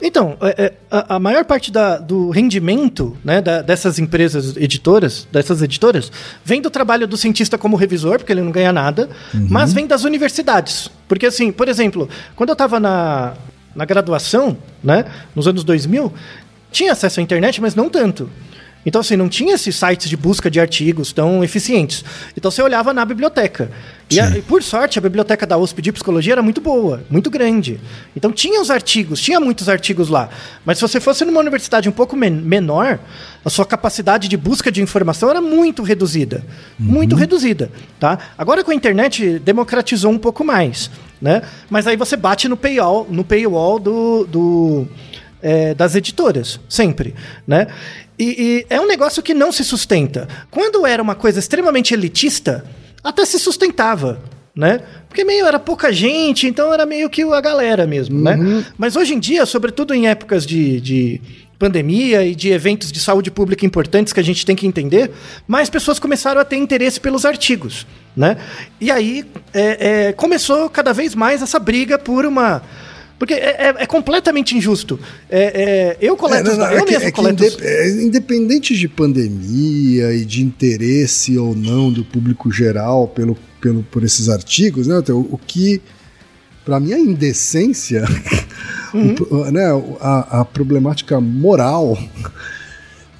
Então, é, é, a, maior parte da- do rendimento né, da- dessas empresas editoras, dessas editoras, vem do trabalho do cientista como revisor, porque ele não ganha nada, mas vem das universidades. Porque, assim, por exemplo, quando eu estava na, na graduação, né, nos anos 2000, tinha acesso à internet, mas não tanto. Então, assim, não tinha esses sites de busca de artigos tão eficientes. Então, você olhava na biblioteca. E, a- e, por sorte, a biblioteca da USP de Psicologia era muito boa, muito grande. Então, tinha os artigos, tinha muitos artigos lá. Mas se você fosse numa universidade um pouco men- menor, a sua capacidade de busca de informação era muito reduzida. Muito reduzida, tá? Agora, com a internet, democratizou um pouco mais, né? Mas aí você bate no paywall, no paywall do... do é, das editoras, sempre, né? E, e é um negócio que não se sustenta. Quando era uma coisa extremamente elitista, até se sustentava, né? Porque meio era pouca gente, então era meio que a galera mesmo, né? Mas hoje em dia, sobretudo em épocas de, de pandemia e de eventos de saúde pública importantes que a gente tem que entender, mais pessoas começaram a ter interesse pelos artigos, né? E aí é, é, começou cada vez mais essa briga por uma porque é, é- é completamente injusto. É, é, eu coleto, É, não, não, eu é mesmo coleto. inde- independente de pandemia e de interesse ou não do público geral pelo, pelo, por esses artigos, né, Theo? o que, para mim, a indecência, (laughs) Uhum. o né, a, a problemática moral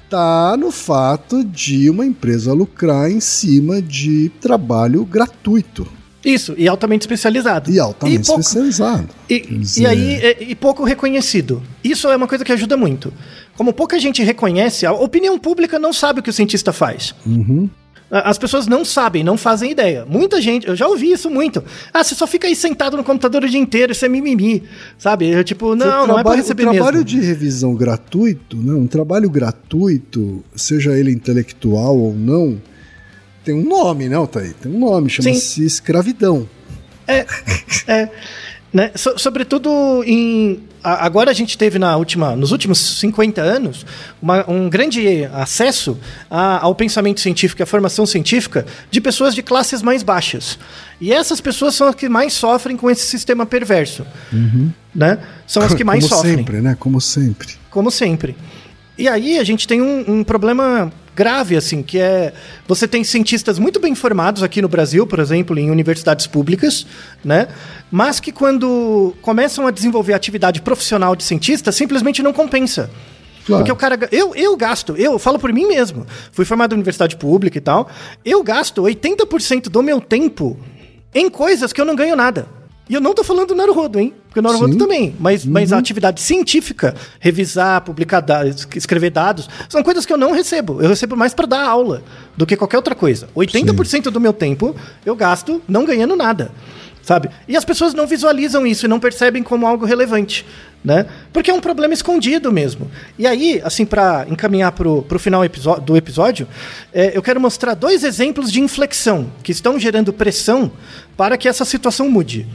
tá no fato de uma empresa lucrar em cima de trabalho gratuito Isso, e altamente especializado. e altamente pouco- especializado. E, dizer- e aí, é- e pouco reconhecido. Isso é uma coisa que ajuda muito. Como pouca gente reconhece, a opinião pública não sabe o que o cientista faz. Uhum. As pessoas não sabem, não fazem ideia. Muita gente, eu já ouvi isso muito. Ah, você só fica aí sentado no computador o dia inteiro, isso é mimimi. Sabe? Eu, tipo, não, O não é trabalho- receber o trabalho mesmo. de revisão gratuito, né, um trabalho gratuito, seja ele intelectual ou não, tem um nome, né, Altair? Tem um nome, chama-se escravidão. (laughs) É, né? so- sobretudo em. a- Agora a gente teve na última, nos últimos 50 anos uma- um grande acesso a- ao pensamento científico e à formação científica de pessoas de classes mais baixas. E essas pessoas são as que mais sofrem com esse sistema perverso. Né? São as que mais Como sofrem sempre, né? Como sempre. como sempre. E aí a gente tem um, um problema grave, assim, que é você tem cientistas muito bem formados aqui no Brasil, por exemplo, em universidades públicas, né? Mas que quando começam a desenvolver atividade profissional de cientista, simplesmente não compensa. Claro. Porque o cara. Eu, eu gasto, eu falo por mim mesmo. Fui formado em universidade pública e tal. Eu gasto 80% do meu tempo em coisas que eu não ganho nada. E eu não tô falando do Naruhodo, hein? Porque o Naruhodo Sim. também. Mas, mas a atividade científica, revisar, publicar dados, escrever dados, são coisas que eu não recebo. Eu recebo mais para dar aula do que qualquer outra coisa. 80% do meu tempo eu gasto não ganhando nada. Sabe? E as pessoas não visualizam isso e não percebem como algo relevante, né? Porque é um problema escondido mesmo. E aí, assim, para encaminhar pro, pro final do episódio, é, eu quero mostrar dois exemplos de inflexão que estão gerando pressão para que essa situação mude,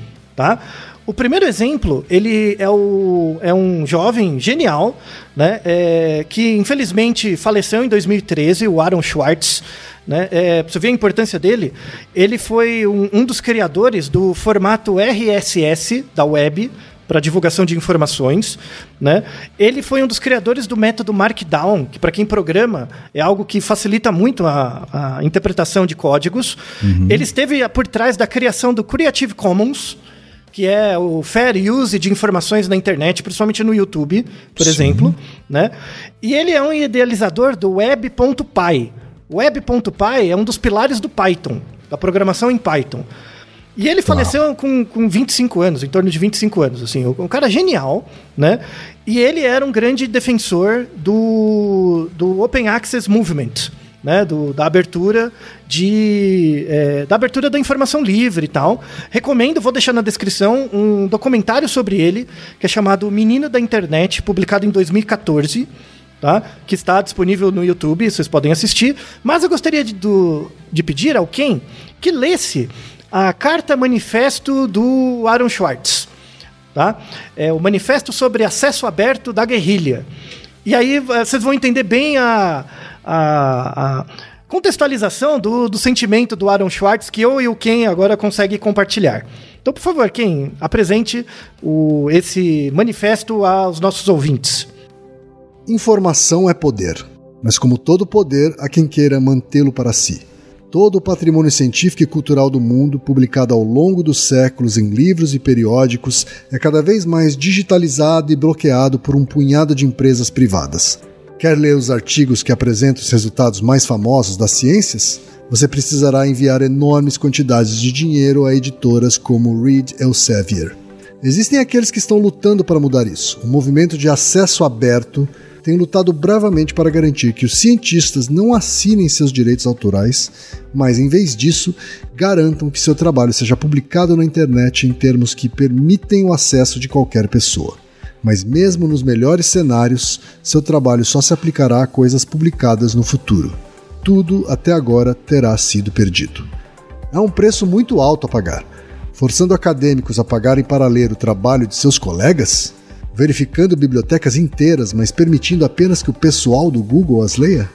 tá? O primeiro exemplo, ele é, o, é um jovem genial, né, é, que infelizmente faleceu em 2013, o Aaron Schwartz. Né, é, pra você ver a importância dele, ele foi um, um dos criadores do formato RSS da web, para divulgação de informações, né? Ele foi um dos criadores do método Markdown, que para quem programa é algo que facilita muito a, a interpretação de códigos. Ele esteve por trás da criação do Creative Commons, que é o fair use de informações na internet, principalmente no YouTube, por exemplo, né? E ele é um idealizador do Web.py. Web.py é um dos pilares do Python, da programação em Python. E ele faleceu com, com 25 anos, em torno de 25 anos, assim, um cara genial, né? E ele era um grande defensor do, do Open Access Movement, né, do, da abertura de é, da abertura da informação livre e tal. Recomendo, vou deixar na descrição um documentário sobre ele que é chamado Menino da Internet, publicado em 2014. Tá? Que está disponível no YouTube, vocês podem assistir. Mas eu gostaria de, do, de pedir ao quem que lesse a carta manifesto do Aaron Schwartz. Tá? É o manifesto sobre acesso aberto da guerrilha. E aí vocês vão entender bem a, a, a contextualização do, do sentimento do Aaron Schwartz que eu e o Ken agora conseguem compartilhar. Então, por favor, Ken, apresente o, esse manifesto aos nossos ouvintes. Informação é poder, mas como todo poder, há quem queira mantê-lo para si. Todo o patrimônio científico e cultural do mundo, publicado ao longo dos séculos em livros e periódicos, é cada vez mais digitalizado e bloqueado por um punhado de empresas privadas. Quer ler os artigos que apresentam os resultados mais famosos das ciências? Você precisará enviar enormes quantidades de dinheiro a editoras como Reed Elsevier. Existem aqueles que estão lutando para mudar isso. O movimento de acesso aberto tem lutado bravamente para garantir que os cientistas não assinem seus direitos autorais, mas, em vez disso, garantam que seu trabalho seja publicado na internet em termos que permitem o acesso de qualquer pessoa mas mesmo nos melhores cenários, seu trabalho só se aplicará a coisas publicadas no futuro. Tudo até agora terá sido perdido. É um preço muito alto a pagar, forçando acadêmicos a pagarem para ler o trabalho de seus colegas, verificando bibliotecas inteiras, mas permitindo apenas que o pessoal do Google as leia.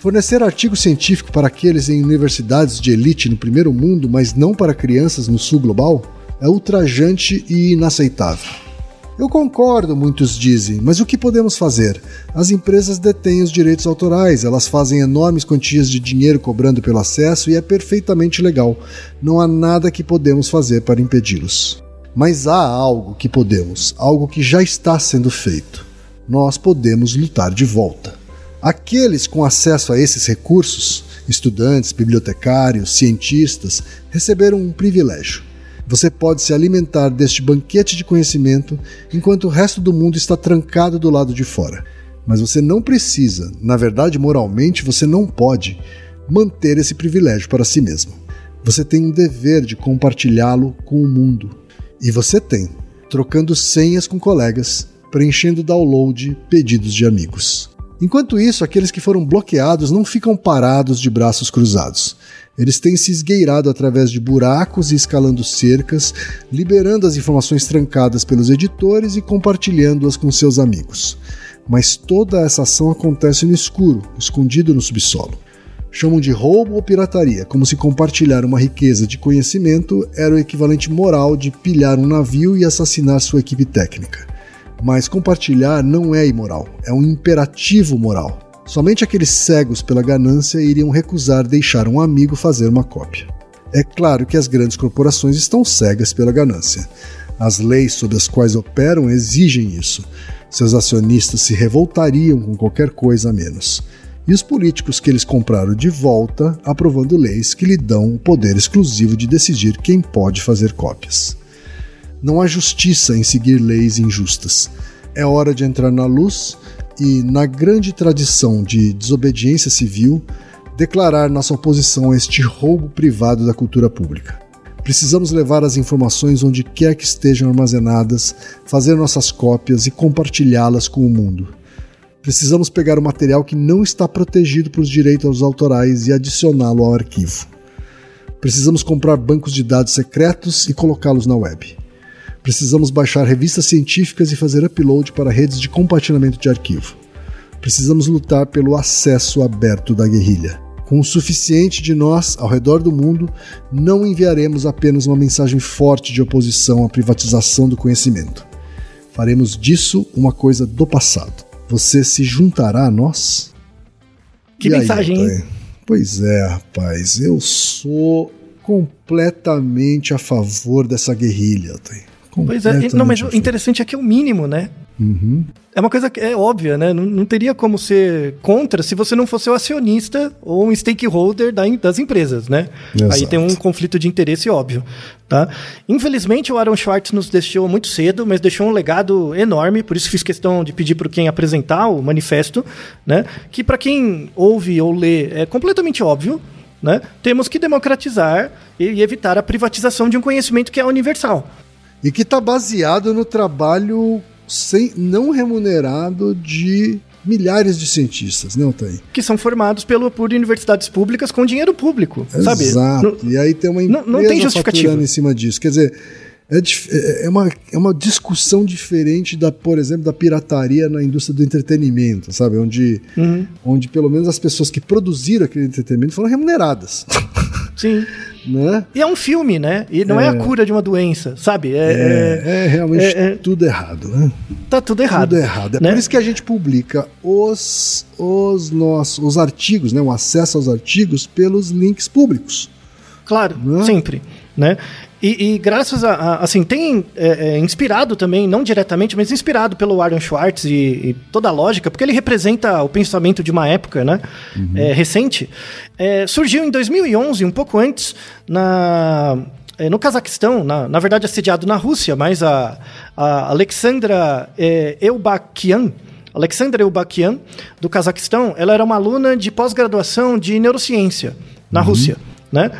Fornecer artigo científico para aqueles em universidades de elite no primeiro mundo, mas não para crianças no sul global, é ultrajante e inaceitável. Eu concordo, muitos dizem, mas o que podemos fazer? As empresas detêm os direitos autorais, elas fazem enormes quantias de dinheiro cobrando pelo acesso e é perfeitamente legal. Não há nada que podemos fazer para impedi-los. Mas há algo que podemos, algo que já está sendo feito. Nós podemos lutar de volta. Aqueles com acesso a esses recursos, estudantes, bibliotecários, cientistas, receberam um privilégio você pode se alimentar deste banquete de conhecimento enquanto o resto do mundo está trancado do lado de fora. Mas você não precisa, na verdade, moralmente, você não pode manter esse privilégio para si mesmo. Você tem um dever de compartilhá-lo com o mundo. E você tem, trocando senhas com colegas, preenchendo download pedidos de amigos. Enquanto isso, aqueles que foram bloqueados não ficam parados de braços cruzados. Eles têm se esgueirado através de buracos e escalando cercas, liberando as informações trancadas pelos editores e compartilhando-as com seus amigos. Mas toda essa ação acontece no escuro, escondido no subsolo. Chamam de roubo ou pirataria, como se compartilhar uma riqueza de conhecimento era o equivalente moral de pilhar um navio e assassinar sua equipe técnica. Mas compartilhar não é imoral, é um imperativo moral. Somente aqueles cegos pela ganância iriam recusar deixar um amigo fazer uma cópia. É claro que as grandes corporações estão cegas pela ganância. As leis sob as quais operam exigem isso. Seus acionistas se revoltariam com qualquer coisa a menos. E os políticos que eles compraram de volta, aprovando leis que lhe dão o poder exclusivo de decidir quem pode fazer cópias. Não há justiça em seguir leis injustas. É hora de entrar na luz e, na grande tradição de desobediência civil, declarar nossa oposição a este roubo privado da cultura pública. Precisamos levar as informações onde quer que estejam armazenadas, fazer nossas cópias e compartilhá-las com o mundo. Precisamos pegar o material que não está protegido pelos direitos autorais e adicioná-lo ao arquivo. Precisamos comprar bancos de dados secretos e colocá-los na web. Precisamos baixar revistas científicas e fazer upload para redes de compartilhamento de arquivo. Precisamos lutar pelo acesso aberto da guerrilha. Com o suficiente de nós ao redor do mundo, não enviaremos apenas uma mensagem forte de oposição à privatização do conhecimento. Faremos disso uma coisa do passado. Você se juntará a nós? Que e mensagem, aí, Pois é, rapaz, eu sou completamente a favor dessa guerrilha, Altair. Pois é, não, mas o interessante é que é o mínimo, né? É uma coisa que é óbvia, né? Não, não teria como ser contra se você não fosse o acionista ou um stakeholder da, das empresas, né? Exato. Aí tem um conflito de interesse óbvio, tá? Infelizmente o Aaron Schwartz nos deixou muito cedo, mas deixou um legado enorme, por isso fiz questão de pedir para quem apresentar o manifesto, né? Que para quem ouve ou lê é completamente óbvio, né? Temos que democratizar e evitar a privatização de um conhecimento que é universal. E que está baseado no trabalho sem, não remunerado de milhares de cientistas, né, Altair? que são formados pelo, por universidades públicas com dinheiro público, sabe? Exato. E aí tem uma não- empresa não tem justificativa. faturando em cima disso. Quer dizer, é, dif- é- é uma, é uma discussão diferente da, por exemplo, da pirataria na indústria do entretenimento, sabe? Onde, Uhum. onde pelo menos as pessoas que produziram aquele entretenimento foram remuneradas, Sim. (laughs) né? E é um filme, né? E não é, a cura de uma doença, sabe? É, é- É, é realmente é- é- tudo errado, né? tá tudo errado. Tudo errado. É né? por isso que a gente publica os, os nossos os artigos, né? O acesso aos artigos pelos links públicos. Claro, Né? sempre, né? E, e graças a, a- assim, tem é, é, inspirado também, não diretamente, mas inspirado pelo Aaron Schwartz e, e toda a lógica, porque ele representa o pensamento de uma época, né? é, recente. É, surgiu em 2011, um pouco antes, na é, no Cazaquistão, na, na verdade assediado na Rússia, mas a, a Alexandra é, Eubakian, Alexandra Eubakian, do Cazaquistão, ela era uma aluna de pós-graduação de neurociência na Rússia, né?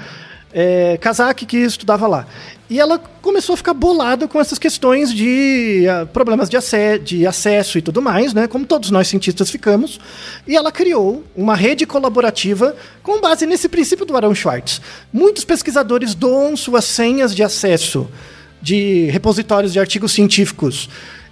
É, cazaque que estudava lá. E ela começou a ficar bolada com essas questões de ah, problemas de, de acesso e tudo mais, né? Como todos nós cientistas ficamos. E ela criou uma rede colaborativa com base nesse princípio do Aaron Schwartz. Muitos pesquisadores doam suas senhas de acesso de repositórios de artigos científicos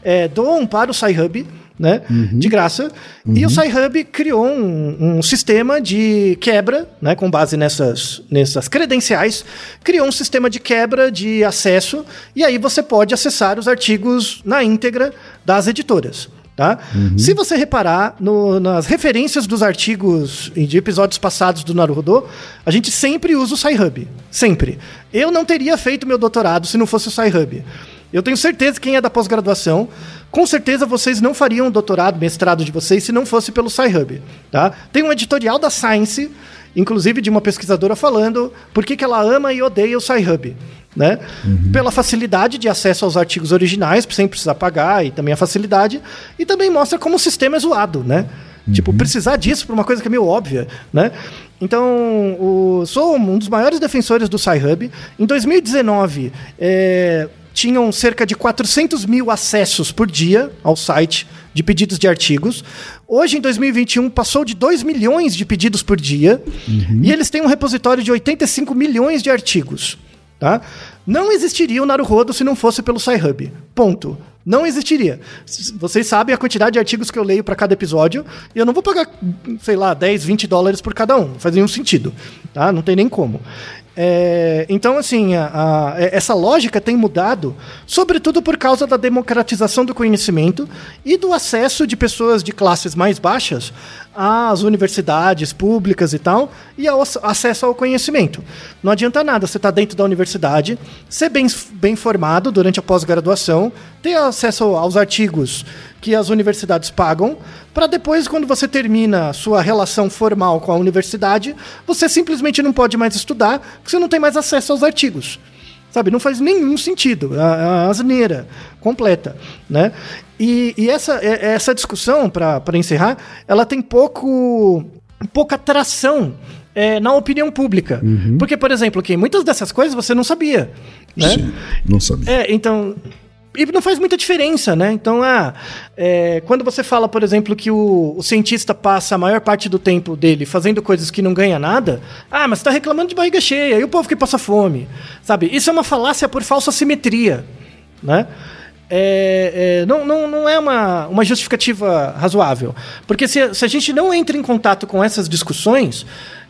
é, doam para o SciHub, né? De graça. E o SciHub criou um, um sistema de quebra, né? Com base nessas, nessas credenciais, criou um sistema de quebra de acesso e aí você pode acessar os artigos na íntegra das editoras. Tá? Se você reparar no- nas referências dos artigos e de episódios passados do Naruto, a gente sempre usa o SciHub. Sempre. Eu não teria feito meu doutorado se não fosse o SciHub. Eu tenho certeza que quem é da pós-graduação, com certeza vocês não fariam o doutorado, mestrado de vocês se não fosse pelo SciHub. Tá? Tem um editorial da Science, inclusive de uma pesquisadora falando por que, que ela ama e odeia o SciHub. Né? Pela facilidade de acesso aos artigos originais, sem precisar pagar, e também a facilidade, e também mostra como o sistema é zoado, né? Tipo, precisar disso para uma coisa que é meio óbvia, né? Então, o- sou um dos maiores defensores do SciHub. Em 2019, é, tinham cerca de 400 mil acessos por dia ao site de pedidos de artigos. Hoje, em 2021, passou de 2 milhões de pedidos por dia. E eles têm um repositório de 85 milhões de artigos. Tá? Não existiria o Naruhodo se não fosse pelo SciHub. Ponto. Não existiria. Vocês sabem a quantidade de artigos que eu leio para cada episódio e eu não vou pagar, sei lá, 10, 20 dólares por cada um. Não faz nenhum sentido. Tá? Não tem nem como. É, então, assim, a- a- essa lógica tem mudado, sobretudo por causa da democratização do conhecimento e do acesso de pessoas de classes mais baixas às universidades públicas e tal, e ao ac- acesso ao conhecimento. Não adianta nada você estar dentro da universidade, ser bem, bem formado durante a pós-graduação, ter acesso aos artigos que as universidades pagam, para depois, quando você termina a sua relação formal com a universidade, você simplesmente não pode mais estudar, porque você não tem mais acesso aos artigos. Sabe, não faz nenhum sentido. É a asneira completa, né? E, e essa, essa discussão, para encerrar, ela tem pouco, pouca tração é, na opinião pública. Porque, por exemplo, que muitas dessas coisas você não sabia, né? Sim, não sabia. É, então. E não faz muita diferença, né? Então, ah, é, quando você fala, por exemplo, que o, o cientista passa a maior parte do tempo dele fazendo coisas que não ganha nada, ah, mas você tá reclamando de barriga cheia, e o povo que passa fome, sabe? Isso é uma falácia por falsa simetria, né? É, é, não, não, não é uma, uma justificativa razoável. Porque se, se a gente não entra em contato com essas discussões,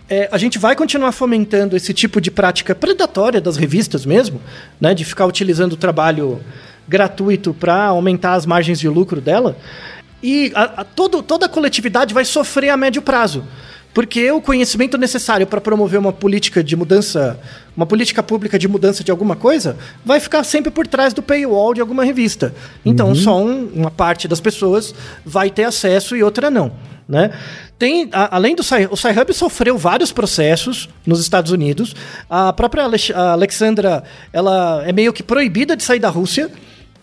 é, a gente vai continuar fomentando esse tipo de prática predatória das revistas mesmo, né, de ficar utilizando o trabalho gratuito para aumentar as margens de lucro dela. E a, a- todo, toda a coletividade vai sofrer a médio prazo. Porque o conhecimento necessário para promover uma política de mudança, uma política pública de mudança de alguma coisa, vai ficar sempre por trás do paywall de alguma revista. Então, só um- uma parte das pessoas vai ter acesso e outra não. Né? Tem, a- além do Sci- o Sci-Hub sofreu vários processos nos Estados Unidos. A própria Alex- a Alexandra, ela é meio que proibida de sair da Rússia,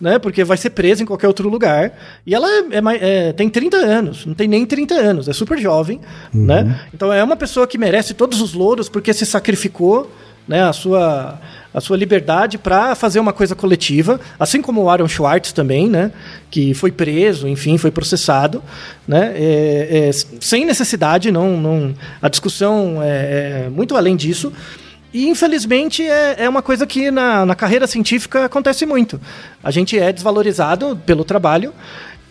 né? Porque vai ser presa em qualquer outro lugar. E ela é, é é, tem 30 anos, não tem nem 30 anos, é super jovem, né? Então é uma pessoa que merece todos os louros porque se sacrificou, né? A sua, a sua liberdade para fazer uma coisa coletiva, assim como o Aaron Schwartz também, né? Que foi preso, enfim, foi processado, né? É, é, sem necessidade, não, não, a discussão é, é muito além disso. E infelizmente é, é uma coisa que na, na carreira científica acontece muito. A gente é desvalorizado pelo trabalho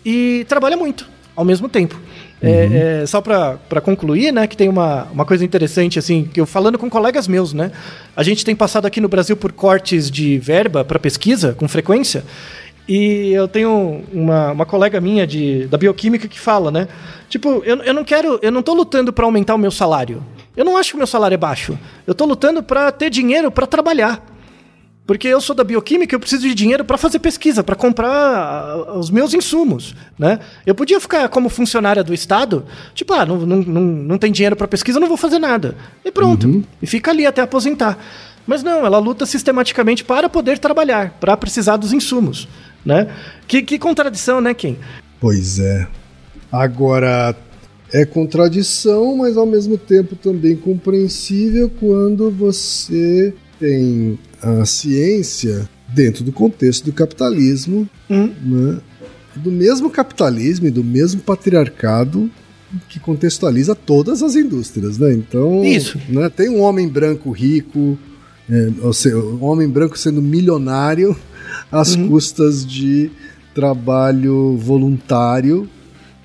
e trabalha muito ao mesmo tempo. É, é, só para concluir, né, que tem uma, uma coisa interessante, assim, que eu falando com colegas meus, né, a gente tem passado aqui no Brasil por cortes de verba para pesquisa com frequência, e eu tenho uma, uma colega minha de, da bioquímica que fala, né, tipo, eu, eu não quero, eu não tô lutando para aumentar o meu salário. Eu não acho que o meu salário é baixo. Eu tô lutando para ter dinheiro para trabalhar. Porque eu sou da bioquímica, eu preciso de dinheiro para fazer pesquisa, para comprar ah, os meus insumos, né? Eu podia ficar como funcionária do Estado, tipo, ah, não, não, não, não tem dinheiro para pesquisa, não vou fazer nada. E pronto. E fica ali até aposentar. Mas não, ela luta sistematicamente para poder trabalhar, para precisar dos insumos, né? Que, que contradição, né, Kim? Pois é. Agora, é contradição, mas ao mesmo tempo também compreensível quando você tem a ciência dentro do contexto do capitalismo, Hum. né? do mesmo capitalismo e do mesmo patriarcado que contextualiza todas as indústrias, né? Então, Isso. né, tem um homem branco rico, é, ou seja, um homem branco sendo milionário às custas de trabalho voluntário,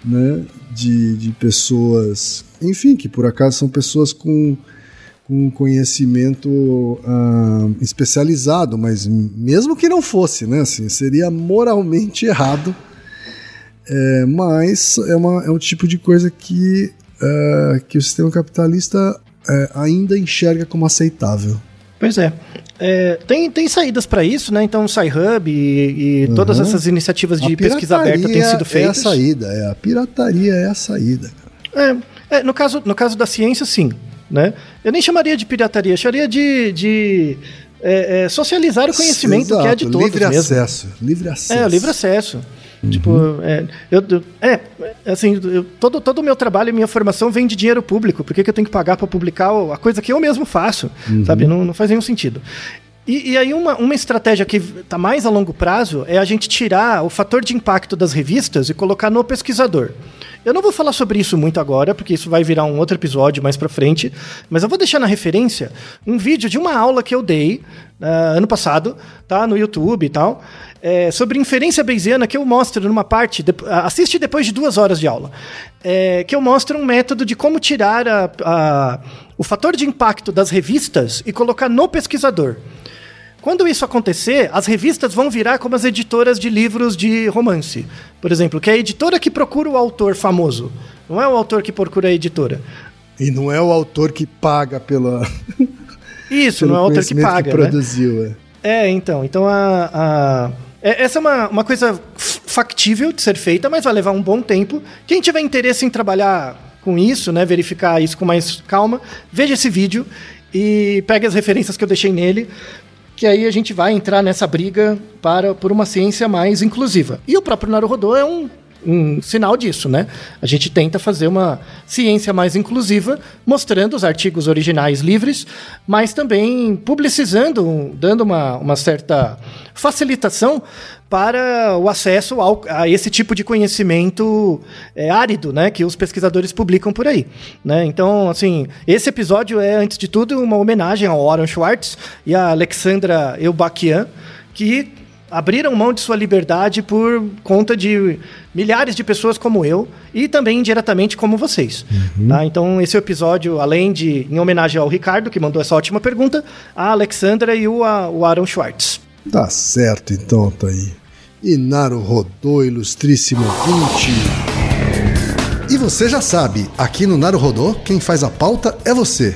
né? De, de pessoas, enfim, que por acaso são pessoas com, conhecimento ah, especializado, mas mesmo que não fosse, né? Assim, seria moralmente errado. É, mas é, uma, é um tipo de coisa que, ah, que o sistema capitalista é, ainda enxerga como aceitável. Pois é. É, tem, tem saídas para isso, né? Então, o Sci-Hub e, e todas Uhum. essas iniciativas de pesquisa aberta têm sido É a feitas. saída, é, a pirataria é a saída. É, é, no, caso, no caso da ciência, sim. Né? Eu nem chamaria de pirataria, chamaria de, de é, é, socializar o conhecimento, que é de Exato, todos livre mesmo. acesso. Livre acesso. É, livre acesso. Uhum. Tipo, é, eu, é, assim, eu- todo, todo o meu trabalho e minha formação vem de dinheiro público. Por que, que eu tenho que pagar para publicar a coisa que eu mesmo faço? Uhum. Sabe? Não, não faz nenhum sentido. E, e aí, uma, uma estratégia que está mais a longo prazo é a gente tirar o fator de impacto das revistas e colocar no pesquisador. Eu não vou falar sobre isso muito agora, porque isso vai virar um outro episódio mais pra frente, mas eu vou deixar na referência um vídeo de uma aula que eu dei ah, ano passado, tá? No YouTube e tal, é, sobre inferência bayesiana que eu mostro numa parte. ah, assiste depois de duas horas de aula. é, que eu mostro um método de como tirar a- a- o fator de impacto das revistas e colocar no pesquisador. Quando isso acontecer, as revistas vão virar como as editoras de livros de romance. Por exemplo, que é a editora que procura o autor famoso. Não é o autor que procura a editora. E não é o autor que paga pela, Isso, (laughs) não é o autor que paga. que né? produziu. É. É, então. Então a. a- é- essa é uma, uma coisa factível de ser feita, mas vai levar um bom tempo. Quem tiver interesse em trabalhar com isso, né, verificar isso com mais calma, veja esse vídeo e pegue as referências que eu deixei nele, que aí a gente vai entrar nessa briga para por uma ciência mais inclusiva. E o próprio Naruhodô é um um sinal disso, né? A gente tenta fazer uma ciência mais inclusiva, mostrando os artigos originais livres, mas também publicizando, dando uma, uma certa facilitação para o acesso ao, a esse tipo de conhecimento é, árido, né, que os pesquisadores publicam por aí, né? Então, assim, esse episódio é antes de tudo uma homenagem ao Aaron Schwartz e à Alexandra Eubakian, que abriram mão de sua liberdade por conta de milhares de pessoas como eu e também indiretamente como vocês. tá? Então, esse episódio, além de em homenagem ao Ricardo, que mandou essa ótima pergunta, a Alexandra e o, a- o Aaron Schwartz. Tá certo, então, tá aí. Inaru Rodô, ilustríssimo 20. E você já sabe, aqui no Naruhodô, quem faz a pauta é você.